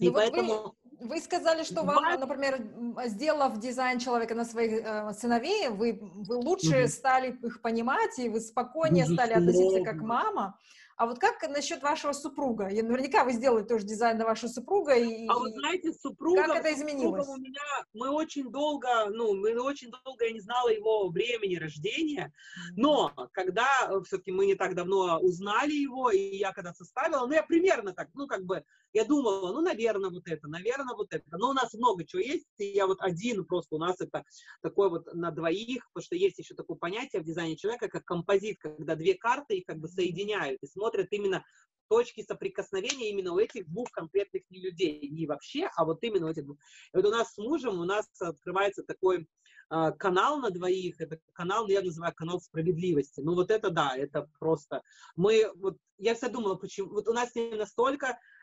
И ну, поэтому... Вы, вы сказали, что вам, например, сделав дизайн человека на своих э, сыновей, вы, вы лучше угу. стали их понимать, и вы спокойнее Безусловно. стали относиться как мама. А вот как насчет вашего супруга? Я, наверняка вы сделали тоже дизайн на вашего супруга. И, а вы знаете, супруга, как это изменилось? у меня, мы очень долго, ну, мы очень долго, я не знала его времени рождения, но когда э, все-таки мы не так давно узнали его, и я когда составила, ну, я примерно так, ну, как бы, я думала, ну, наверное, вот это, наверное, вот это. Но у нас много чего есть, и я вот один просто, у нас это такой вот на двоих, потому что есть еще такое понятие в дизайне человека, как композит, когда две карты их как бы соединяют и смотрят именно точки соприкосновения именно у этих двух конкретных людей, не вообще, а вот именно у этих двух. И вот у нас с мужем, у нас открывается такой э, канал на двоих, это канал, я называю канал справедливости. Ну вот это да, это просто, мы, вот я всегда думала, почему, вот у нас не настолько Эм, э,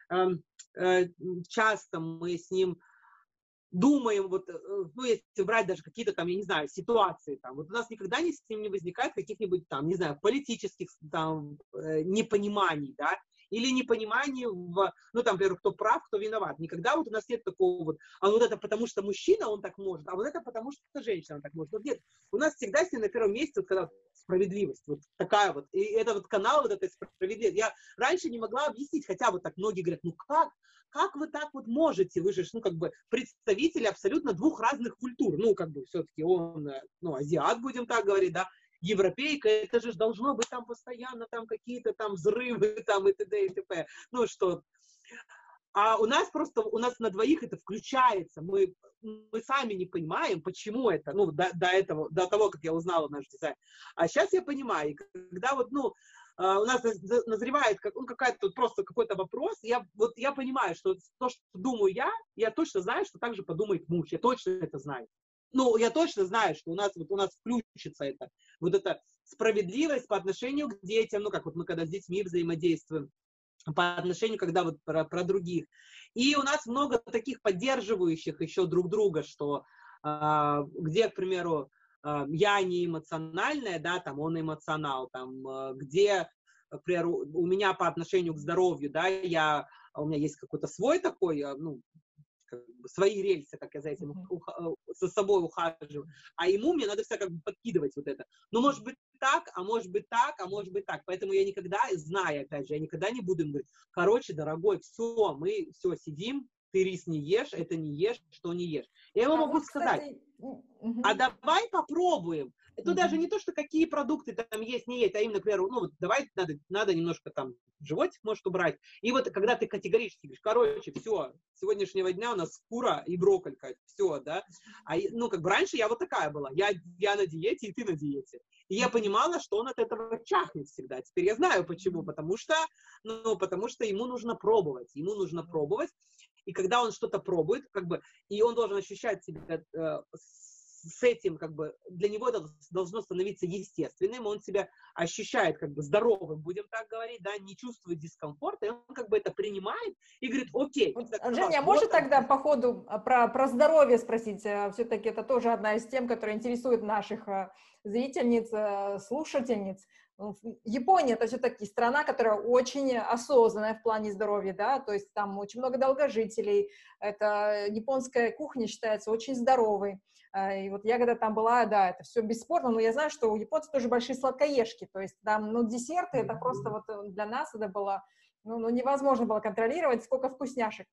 часто мы с ним думаем, вот, э, ну, если брать даже какие-то там, я не знаю, ситуации, там, вот у нас никогда не, с ним не возникает каких-нибудь там, не знаю, политических там э, непониманий, да, или непонимание в, ну, там, например, кто прав, кто виноват. Никогда вот у нас нет такого вот, а вот это потому что мужчина, он так может, а вот это потому что женщина так может. Вот нет, у нас всегда с на первом месте, вот когда справедливость, вот такая вот, и это вот канал вот этой справедливости. Я раньше не могла объяснить, хотя вот так многие говорят, ну как, как вы так вот можете, вы же, ну, как бы, представители абсолютно двух разных культур, ну, как бы, все-таки он, э, ну, азиат, будем так говорить, да, европейка, это же должно быть там постоянно там какие-то там взрывы <laughs> там и т.д. и т.п. Ну что, а у нас просто, у нас на двоих это включается, мы, мы сами не понимаем, почему это, ну, до, до этого, до того, как я узнала наш дизайн. А сейчас я понимаю, когда вот, ну, а, у нас назревает как, ну, какая-то просто какой-то вопрос, я, вот я понимаю, что то, что думаю я, я точно знаю, что так же подумает муж, я точно это знаю ну, я точно знаю, что у нас, вот у нас включится это, вот эта справедливость по отношению к детям, ну, как вот мы когда с детьми взаимодействуем, по отношению, когда вот про, про других. И у нас много таких поддерживающих еще друг друга, что э, где, к примеру, э, я не эмоциональная, да, там он эмоционал, там, э, где, например, у меня по отношению к здоровью, да, я, у меня есть какой-то свой такой, ну, как бы, свои рельсы, как я за этим uh-huh. со собой ухаживаю, а ему мне надо все как бы подкидывать вот это. Ну, может быть так, а может быть так, а может быть так. Поэтому я никогда, зная, опять же, я никогда не буду им говорить, короче, дорогой, все, мы все сидим, ты рис не ешь, это не ешь, что не ешь. Я ему а могу вот, сказать, кстати... а давай попробуем. Тут mm-hmm. даже не то, что какие продукты там есть, не есть, а именно, например, ну вот давай надо, надо немножко там животик может убрать. И вот когда ты категорически говоришь, короче, все, с сегодняшнего дня у нас кура и брокколька, все, да. А, ну, как бы раньше я вот такая была, я, я на диете, и ты на диете. И я понимала, что он от этого чахнет всегда. Теперь я знаю почему, потому что, ну, потому что ему нужно пробовать, ему нужно пробовать. И когда он что-то пробует, как бы, и он должен ощущать себя э, с этим, как бы, для него это должно становиться естественным, он себя ощущает, как бы, здоровым, будем так говорить, да, не чувствует дискомфорта, и он, как бы, это принимает и говорит, окей. Так, Женя, а может тогда по ходу а, про, про здоровье спросить? Э, Все-таки это тоже одна из тем, которая интересует наших э, зрительниц, э, слушательниц. Япония это все-таки страна, которая очень осознанная в плане здоровья, да, то есть там очень много долгожителей, это японская кухня считается очень здоровой, а, и вот я когда там была, да, это все бесспорно, но я знаю, что у японцев тоже большие сладкоежки, то есть там, ну, десерты, это просто вот э, для нас это было, ну, ну невозможно было контролировать, сколько вкусняшек.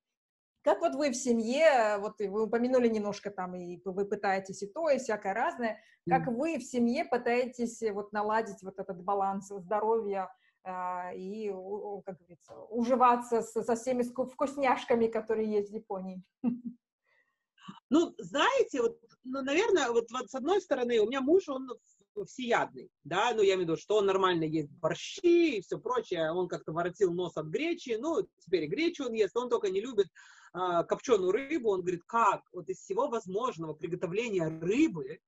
Как вот вы в семье, вот вы упомянули немножко там, и вы пытаетесь и то, и всякое разное, как вы в семье пытаетесь вот наладить вот этот баланс здоровья а, и, как говорится, уживаться со, со всеми вкусняшками, которые есть в Японии? Ну, знаете, вот, ну, наверное, вот, вот с одной стороны, у меня муж, он всеядный, да, ну, я имею в виду, что он нормально ест борщи и все прочее, он как-то воротил нос от гречи, ну, теперь и гречу он ест, он только не любит а, копченую рыбу, он говорит, как вот из всего возможного приготовления рыбы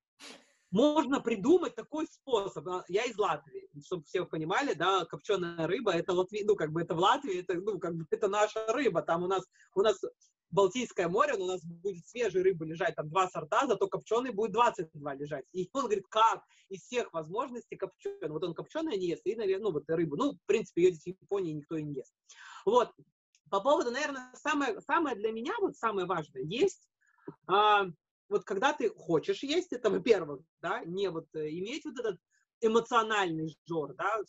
можно придумать такой способ. А, я из Латвии, чтобы все понимали, да, копченая рыба, это Латвия, ну, как бы это в Латвии, это, ну, как бы это наша рыба, там у нас, у нас Балтийское море, но у нас будет свежей рыбы лежать там два сорта, зато копченый будет 22 лежать. И он говорит, как из всех возможностей копченый. Вот он копченое не ест, и, наверное, ну, вот рыбу. Ну, в принципе, ее здесь в Японии никто и не ест. Вот. По поводу, наверное, самое, самое для меня, вот самое важное, есть, а, вот когда ты хочешь есть, это, во-первых, да, не вот э, иметь вот этот эмоциональный жор, да,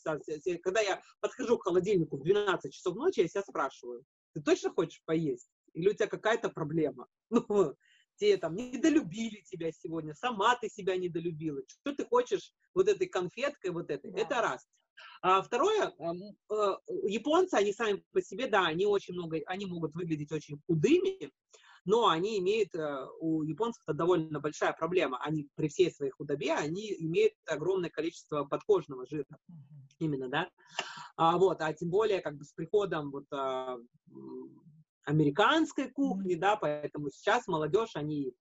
когда я подхожу к холодильнику в 12 часов ночи, я себя спрашиваю, ты точно хочешь поесть? Или у тебя какая-то проблема. <laughs> Ну, те там недолюбили тебя сегодня, сама ты себя недолюбила. Что ты хочешь вот этой конфеткой, вот этой? Да. Это раз. А второе, э, японцы, они сами по себе, да, они очень много, они могут выглядеть очень худыми, но они имеют, э, у японцев это довольно большая проблема. Они при всей своей худобе, они имеют огромное количество подкожного жира. Именно, да. А, вот, а тем более, как бы с приходом вот а, американской кухни, да, поэтому сейчас молодежь, они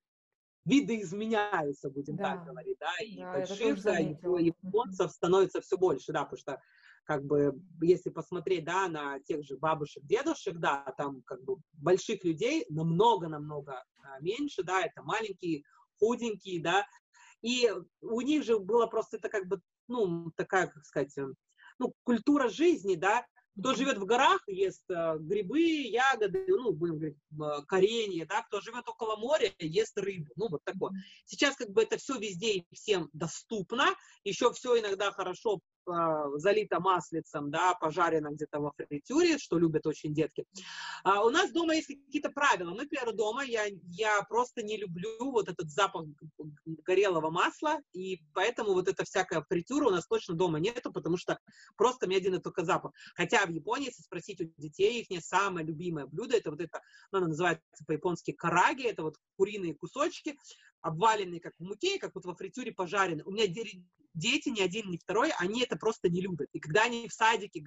видоизменяются, будем да. так говорить, да, и да, больших да, японцев становится все больше, да, потому что как бы, если посмотреть, да, на тех же бабушек, дедушек, да, там как бы больших людей намного-намного а, меньше, да, это маленькие, худенькие, да, и у них же было просто это как бы, ну, такая, как сказать, ну, культура жизни, да, Кто живет в горах, ест э, грибы, ягоды, ну, будем говорить, э, коренья, да, кто живет около моря, ест рыбу, ну, вот такое. Сейчас как бы это все везде и всем доступно, еще все иногда хорошо залито маслицем, да, пожарено где-то во фритюре, что любят очень детки. А у нас дома есть какие-то правила. Мы, например, дома, я, я просто не люблю вот этот запах горелого масла, и поэтому вот эта всякая фритюра у нас точно дома нету, потому что просто мне один и только запах. Хотя в Японии, если спросить у детей, их не самое любимое блюдо, это вот это, ну, оно называется по-японски караги, это вот куриные кусочки, обваленные как в муке, как вот во фритюре пожарены. У меня дети, ни один, ни второй, они это просто не любят. И когда они в садике,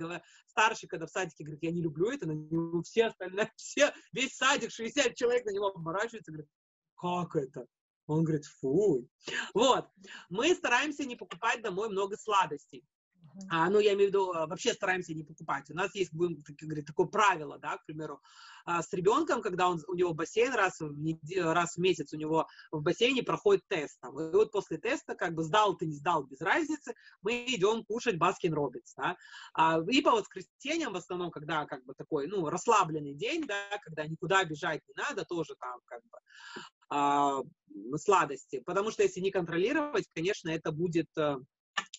старший, когда в садике говорит, я не люблю это, на него все остальные, <laughs> все, весь садик, 60 человек на него оборачиваются, говорят, как это? Он говорит, фу. Вот. Мы стараемся не покупать домой много сладостей. А, ну, я имею в виду, а, вообще стараемся не покупать. У нас есть, будем так говорить, такое правило, да, к примеру, а, с ребенком, когда он, у него бассейн раз в, неделю, раз в месяц у него в бассейне проходит тест. Там, и вот после теста, как бы сдал ты, не сдал, без разницы, мы идем кушать Baskin Robbins, да. А, и по воскресеньям в основном, когда как бы такой, ну, расслабленный день, да, когда никуда бежать не надо, тоже там как бы а, сладости. Потому что если не контролировать, конечно, это будет э,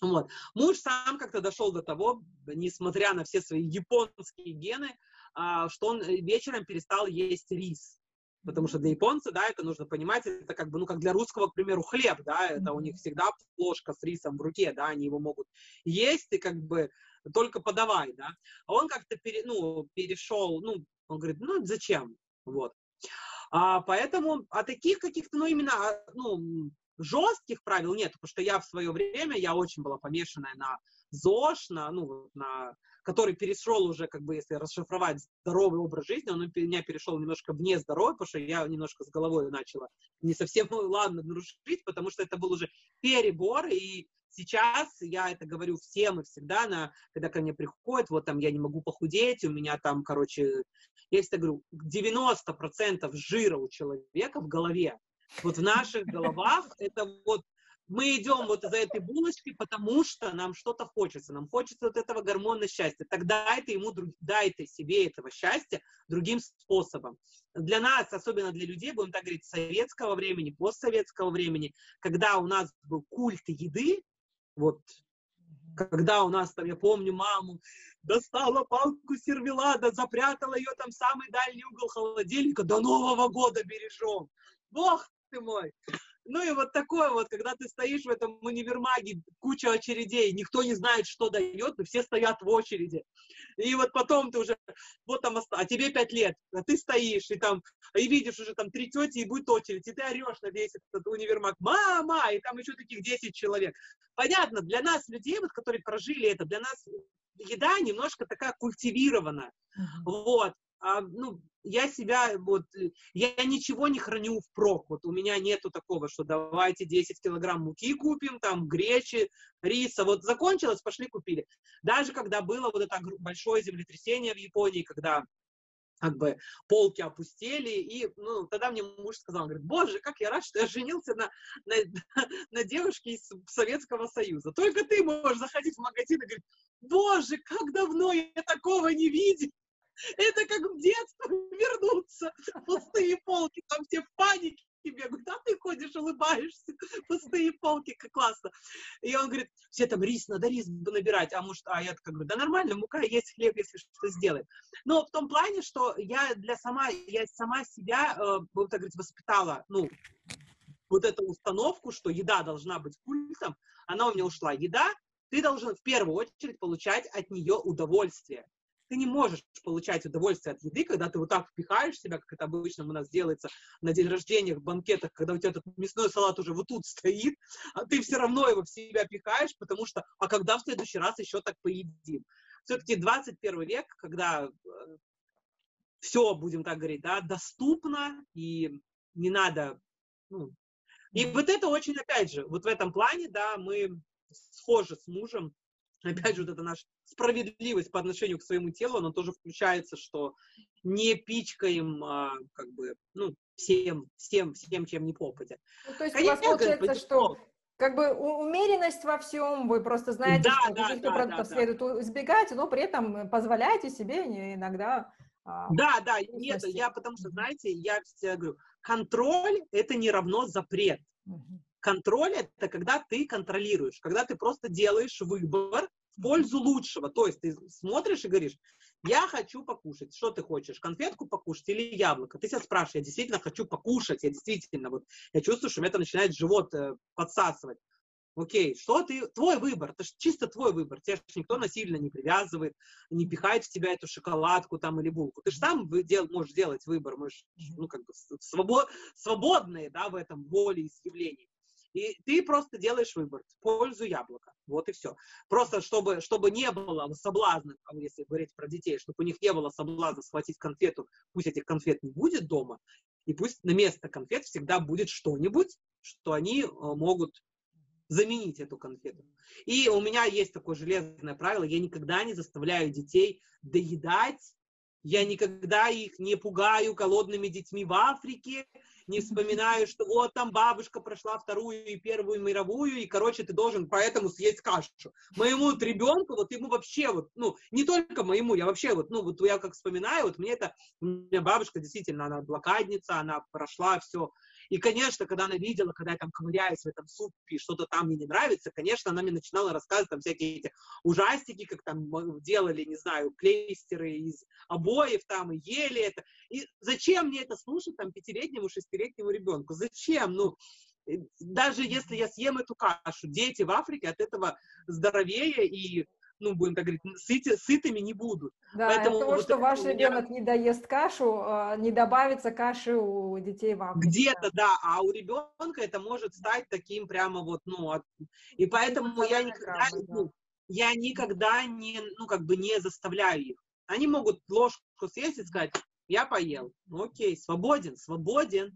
вот. Муж сам как-то дошел до того, несмотря на все свои японские гены, а, что он э, вечером перестал есть рис. Потому что для японца, да, это нужно понимать, это как бы, ну, как для русского, к примеру, хлеб, да, это у них всегда ложка с рисом в руке, да, они его могут есть, и как бы только подавай, да. А он как-то, пере, ну, перешел, ну, он говорит, ну, зачем, вот. А, поэтому, а таких каких-то, ну, именно, а, ну, жестких правил нет, потому что я в свое время, я очень была помешанная на ЗОЖ, на, ну, на, который перешел уже, как бы, если расшифровать здоровый образ жизни, он у меня перешел немножко вне здоровья, потому что я немножко с головой начала не совсем, ну, ладно, нарушить, потому что это был уже перебор, и сейчас я это говорю всем и всегда, на, когда ко мне приходят, вот там я не могу похудеть, у меня там, короче, я всегда говорю, 90% жира у человека в голове, вот в наших головах это вот мы идем вот за этой булочкой, потому что нам что-то хочется, нам хочется вот этого гормона счастья. Тогда это ему, дайте себе этого счастья другим способом. Для нас, особенно для людей, будем так говорить, советского времени, постсоветского времени, когда у нас был культ еды, вот когда у нас там, я помню, маму достала палку сервелада, запрятала ее там в самый дальний угол холодильника, до Нового года бережем. Бог ты мой. Ну и вот такое вот, когда ты стоишь в этом универмаге, куча очередей, никто не знает, что дает, но все стоят в очереди. И вот потом ты уже, вот там, а тебе пять лет, а ты стоишь, и там, и видишь уже там три тети, и будет очередь, и ты орешь на весь этот универмаг, мама, и там еще таких 10 человек. Понятно, для нас, людей, вот, которые прожили это, для нас еда немножко такая культивирована. Mm-hmm. Вот ну, я себя, вот, я ничего не храню в прок, вот у меня нету такого, что давайте 10 килограмм муки купим, там, гречи, риса, вот закончилось, пошли купили. Даже когда было вот это большое землетрясение в Японии, когда как бы полки опустели, и ну, тогда мне муж сказал, говорит, боже, как я рад, что я женился на, на, <laughs> на девушке из Советского Союза. Только ты можешь заходить в магазин и говорить, боже, как давно я такого не видел. Это как в детство <laughs> вернуться. Пустые полки, там все в панике бегают, а ты ходишь, улыбаешься, пустые полки, как классно. И он говорит, все там рис, надо рис набирать, а может, а я как говорю, да нормально, мука есть, хлеб, если что сделаем. Но в том плане, что я для сама, я сама себя, э, так говорить, воспитала, ну, вот эту установку, что еда должна быть культом, она у меня ушла. Еда, ты должен в первую очередь получать от нее удовольствие ты не можешь получать удовольствие от еды, когда ты вот так впихаешь себя, как это обычно у нас делается на день рождения, в банкетах, когда у тебя этот мясной салат уже вот тут стоит, а ты все равно его в себя пихаешь, потому что, а когда в следующий раз еще так поедим? Все-таки 21 век, когда э, все, будем так говорить, да, доступно, и не надо, ну, и вот это очень, опять же, вот в этом плане, да, мы схожи с мужем, опять же, вот эта наша справедливость по отношению к своему телу, она тоже включается, что не пичкаем, а, как бы, ну, всем, всем, всем, чем не попадя. Ну, то есть Конечно, у вас получается, что как бы умеренность во всем, вы просто знаете, да, что да, каких-то да, продуктов да, следует да. избегать, но при этом позволяете себе иногда... А, да, да, нет, я потому что, знаете, я всегда говорю, контроль – это не равно запрет. Контроль – это когда ты контролируешь, когда ты просто делаешь выбор в пользу лучшего. То есть ты смотришь и говоришь, я хочу покушать. Что ты хочешь? Конфетку покушать или яблоко? Ты себя спрашиваешь, я действительно хочу покушать. Я действительно, вот, я чувствую, что у меня это начинает живот э, подсасывать. Окей, что ты, твой выбор, это же чисто твой выбор, тебя же никто насильно не привязывает, не пихает в тебя эту шоколадку там или булку. Ты же сам дел, можешь делать выбор, можешь, ну, как бы, свобод, свободные, да, в этом воле изъявлений. И ты просто делаешь выбор в пользу яблока. Вот и все. Просто чтобы, чтобы не было соблазна, если говорить про детей, чтобы у них не было соблазна схватить конфету, пусть этих конфет не будет дома, и пусть на место конфет всегда будет что-нибудь, что они э, могут заменить эту конфету. И у меня есть такое железное правило, я никогда не заставляю детей доедать, я никогда их не пугаю голодными детьми в Африке, не вспоминаю, что вот там бабушка прошла вторую и первую мировую, и, короче, ты должен поэтому съесть кашу. Моему ребенку, вот ему вообще вот, ну, не только моему, я вообще вот, ну, вот я как вспоминаю, вот мне это, у меня бабушка действительно, она блокадница, она прошла все, и, конечно, когда она видела, когда я там ковыряюсь в этом супе, что-то там мне не нравится, конечно, она мне начинала рассказывать там всякие эти ужастики, как там делали, не знаю, клейстеры из обоев там, и ели это. И зачем мне это слушать там пятилетнему, шестилетнему ребенку? Зачем? Ну, э, даже если я съем эту кашу, дети в Африке от этого здоровее и ну, будем так говорить, сыти, сытыми не будут. Да, Поэтому от того, вот что ваш меня... ребенок не доест кашу, а, не добавится каши у детей в Африке. Где-то, да, а у ребенка это может стать таким прямо вот, ну, от... и поэтому ну, я никогда, правда, да. я никогда не, ну, как бы не заставляю их. Они могут ложку съесть и сказать, я поел. Ну, окей, свободен, свободен.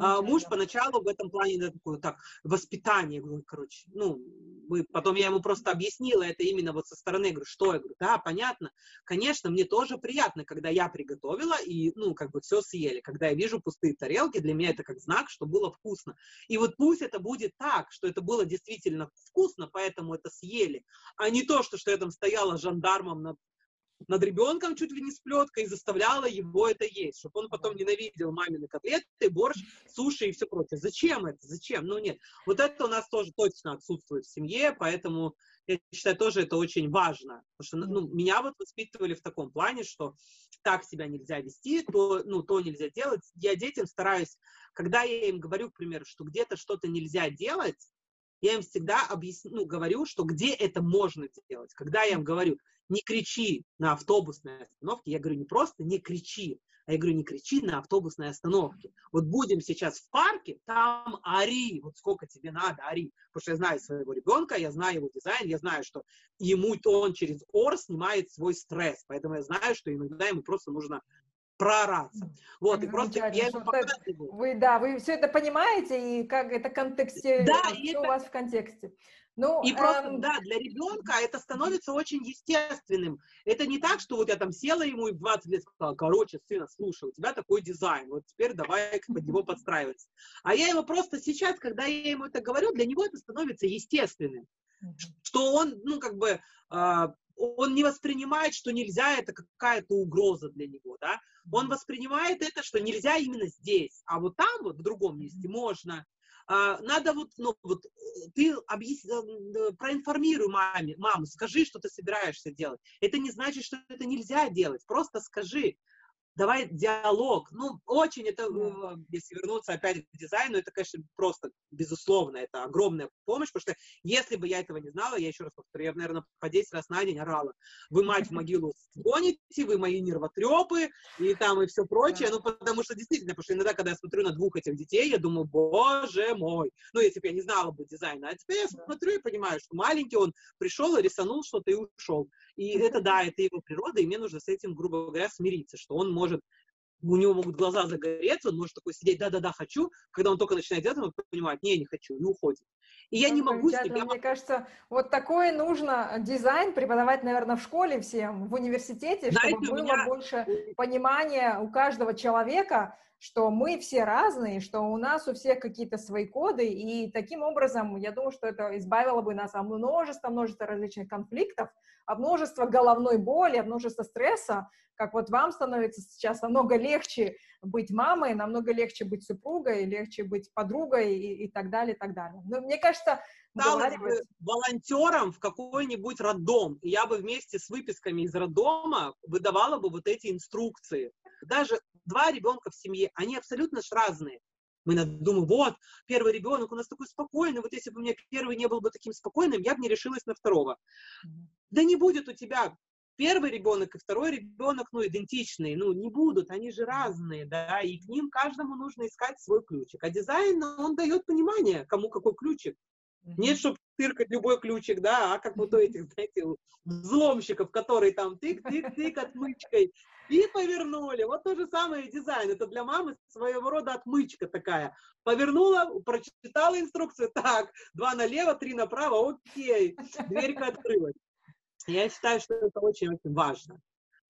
А, муж поначалу. в этом плане да, такое, так, воспитание, говорю, короче, ну, мы, потом я ему просто объяснила это именно вот со стороны, говорю, что, я говорю, да, понятно, конечно, мне тоже приятно, когда я приготовила и, ну, как бы все съели, когда я вижу пустые тарелки, для меня это как знак, что было вкусно, и вот пусть это будет так, что это было действительно вкусно, поэтому это съели, а не то, что, что я там стояла жандармом на над ребенком чуть ли не с плеткой и заставляла его это есть, чтобы он потом ненавидел мамины котлеты, борщ, суши и все прочее. Зачем это? Зачем? Ну нет. Вот это у нас тоже точно отсутствует в семье, поэтому я считаю, тоже это очень важно. Потому что ну, меня вот воспитывали в таком плане, что так себя нельзя вести, то, ну, то нельзя делать. Я детям стараюсь, когда я им говорю, к примеру, что где-то что-то нельзя делать, я им всегда объясню, ну, говорю, что где это можно делать. Когда я им говорю, не кричи на автобусной остановке. Я говорю, не просто не кричи, а я говорю, не кричи на автобусной остановке. Вот будем сейчас в парке, там ори, вот сколько тебе надо, ори. Потому что я знаю своего ребенка, я знаю его дизайн, я знаю, что ему он через ор снимает свой стресс. Поэтому я знаю, что иногда ему просто нужно проораться. Вот, и просто я ему Вы, да, вы все это понимаете, и как это контексте, да, все это... у вас в контексте. Ну, и просто, эм... да, для ребенка это становится очень естественным. Это не так, что вот я там села ему и в 20 лет сказала, короче, сына, слушай, у тебя такой дизайн, вот теперь давай под него подстраиваться. А я ему просто сейчас, когда я ему это говорю, для него это становится естественным. Что он, ну, как бы, э, он не воспринимает, что нельзя, это какая-то угроза для него, да. Он воспринимает это, что нельзя именно здесь, а вот там, вот в другом месте можно. А, надо вот, ну, вот э, ты объяс... Э, проинформируй маме, маму, скажи, что ты собираешься делать. Это не значит, что это нельзя делать, просто скажи давай диалог. Ну, очень это, э, если вернуться опять к дизайну, это, конечно, просто, безусловно, это огромная помощь, потому что если бы я этого не знала, я еще раз повторю, я, наверное, по 10 раз на день орала. Вы, мать, в <laughs> могилу сгоните, вы мои нервотрепы, и там, и все прочее. Ну, потому что, действительно, потому что иногда, когда я смотрю на двух этих детей, я думаю, боже мой. Ну, если бы я не знала бы дизайна. А теперь я смотрю и понимаю, что маленький он пришел и рисанул что-то и ушел. И это, да, это его природа, и мне нужно с этим, грубо говоря, смириться, что он может у него могут глаза загореться, он может такой сидеть, да-да-да, хочу, когда он только начинает делать, он понимает, не, не хочу, и уходит. И я не могу себя... Мне кажется, вот такой нужно дизайн преподавать, наверное, в школе всем, в университе, Знаете, чтобы было меня... больше понимания у каждого человека, что мы все разные, что у нас у всех какие-то свои коды, и таким образом, я думаю, что это избавило бы нас от множества, множества различных конфликтов, от множества головной боли, от множества стресса, как вот вам становится сейчас намного легче быть мамой, намного легче быть супругой, легче быть подругой и, и так далее, и так далее. Но мне кажется, стала бы волонтером в какой-нибудь роддом, и я бы вместе с выписками из роддома выдавала бы вот эти инструкции. Даже два ребенка в семье, они абсолютно разные. Мы думаем, вот, первый ребенок у нас такой спокойный, вот если бы у меня первый не был бы таким спокойным, я бы не решилась на второго. Да не будет у тебя первый ребенок и второй ребенок, ну, идентичные, ну, не будут, они же разные, да, и к ним каждому нужно искать свой ключик. А дизайн, он дает понимание, кому какой ключик. Нет, чтобы тыркать любой ключик, да, а как вот у этих, знаете, взломщиков, которые там тык-тык-тык отмычкой, и повернули. Вот то же самое дизайн. Это для мамы своего рода отмычка такая. Повернула, прочитала инструкцию. Так, два налево, три направо, окей. Дверька <laughs> открылась. Я считаю, что это очень-очень важно.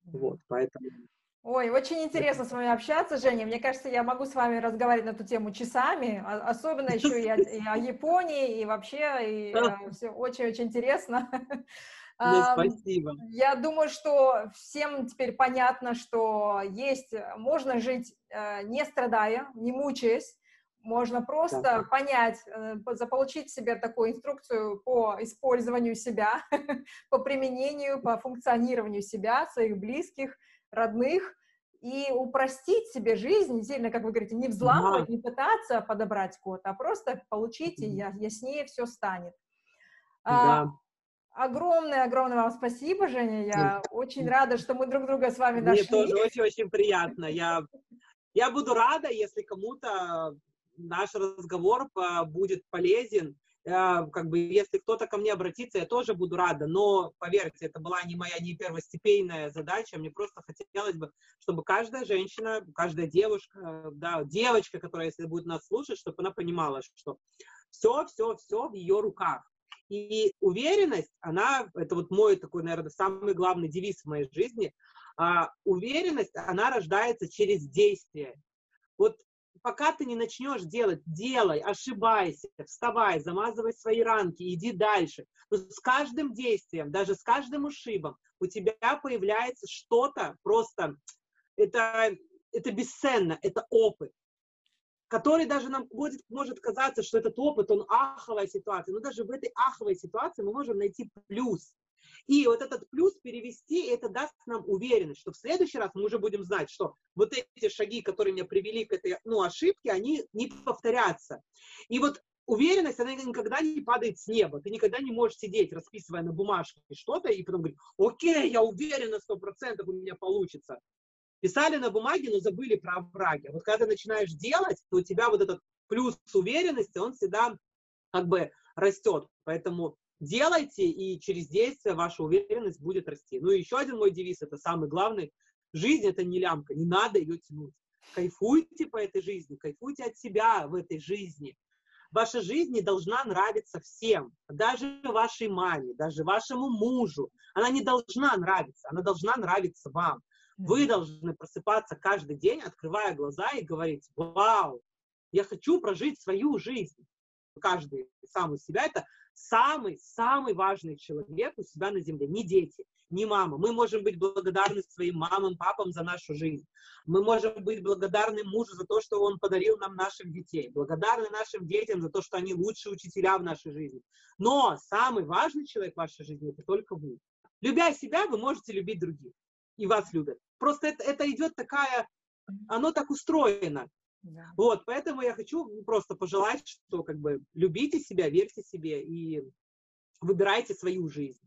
Вот, поэтому... Ой, очень интересно с вами общаться, Женя. Мне кажется, я могу с вами разговаривать на эту тему часами, а, особенно еще и о, и о Японии, и вообще, и э, все очень-очень интересно. <laughs> Да, спасибо. Я думаю, что всем теперь понятно, что есть, можно жить э, не страдая, не мучаясь, можно просто да. понять, э, заполучить себе такую инструкцию по использованию себя, <laughs> по применению, по функционированию себя, своих близких, родных, и упростить себе жизнь, сильно, как вы говорите, не взламывать, да. не пытаться подобрать код, а просто получить, и яснее все станет. А, да. Огромное-огромное вам спасибо, Женя. Я очень рада, что мы друг друга с вами нашли. Мне тоже очень-очень приятно. Я, я буду рада, если кому-то наш разговор будет полезен. Э, как бы, если кто-то ко мне обратится, я тоже буду рада. Но, поверьте, это была не моя не первостепенная задача. Мне просто хотелось бы, чтобы каждая женщина, каждая девушка, да, девочка, которая, если будет нас слушать, чтобы она понимала, что все, все, все в ее руках. И уверенность, она, это вот мой такой, наверное, самый главный девиз в моей жизни, а, уверенность, она рождается через действие. Вот пока ты не начнешь делать, делай, ошибайся, вставай, замазывай свои ранки, иди дальше. Но с каждым действием, даже с каждым ушибом у тебя появляется что-то просто, это, это бесценно, это опыт который даже нам будет, может казаться, что этот опыт, он аховая ситуация, но даже в этой аховой ситуации мы можем найти плюс. И вот этот плюс перевести, это даст нам уверенность, что в следующий раз мы уже будем знать, что вот эти шаги, которые меня привели к этой ну, ошибке, они не повторятся. И вот уверенность, она никогда не падает с неба. Ты никогда не можешь сидеть, расписывая на бумажке что-то, и потом говорить, окей, я уверен на сто процентов у меня получится. Писали на бумаге, но забыли про овраги. Вот когда ты начинаешь делать, то у тебя вот этот плюс уверенности, он всегда как бы растет. Поэтому делайте, и через действие ваша уверенность будет расти. Ну и еще один мой девиз, это самый главный. Жизнь — это не лямка, не надо ее тянуть. Кайфуйте по этой жизни, кайфуйте от себя в этой жизни. Ваша жизнь не должна нравиться всем, даже вашей маме, даже вашему мужу. Она не должна нравиться, она должна нравиться вам. Вы должны просыпаться каждый день, открывая глаза и говорить, вау, я хочу прожить свою жизнь. Каждый сам у себя это самый-самый важный человек у себя на земле, не дети, не мама. Мы можем быть благодарны своим мамам, папам за нашу жизнь. Мы можем быть благодарны мужу за то, что он подарил нам наших детей. Благодарны нашим детям за то, что они лучшие учителя в нашей жизни. Но самый важный человек в вашей жизни – это только вы. Любя себя, вы можете любить других. И вас любят. Просто это, это идет такая, оно так устроено. Да. Вот, поэтому я хочу просто пожелать, что как бы любите себя, верьте себе и выбирайте свою жизнь.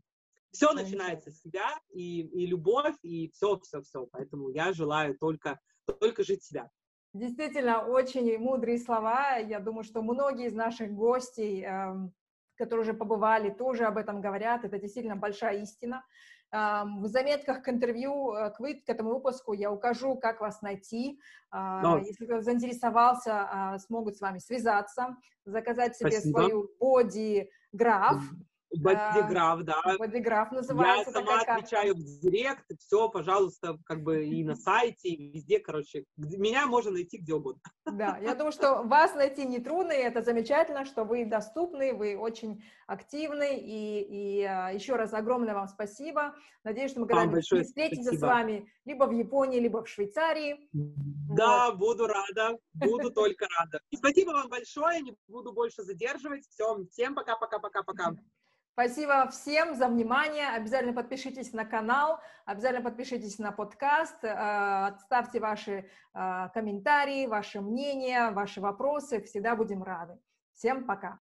Все начинается с себя, и, и любовь, и все, все, все. Поэтому я желаю только, только жить себя. Действительно, очень мудрые слова. Я думаю, что многие из наших гостей, эм, которые уже побывали, тоже об этом говорят. Это действительно большая истина. В заметках к интервью, э, к, вы, к этому выпуску я укажу, как вас найти. А, Но. Если кто заинтересовался, а, смогут с вами связаться, заказать себе Спасибо. свою боди-граф. Бодиграф, да. Бодиграф называется. Я сама отвечаю в директ, все, пожалуйста, как бы и на сайте, и везде, короче. Меня можно найти где угодно. Да, я думаю, что вас найти не трудно, и это замечательно, что вы доступны, вы очень активны, и, и а, еще раз огромное вам спасибо. Надеюсь, что мы когда-нибудь встретимся спасибо. с вами либо в Японии, либо в Швейцарии. Да, вот. буду рада, буду только рада. Спасибо вам большое, не буду больше задерживать. Все, всем пока-пока-пока-пока. Спасибо всем за внимание. Обязательно подпишитесь на канал, обязательно подпишитесь на подкаст, отставьте э, ваши э, комментарии, ваши мнения, ваши вопросы. Всегда будем рады. Всем пока.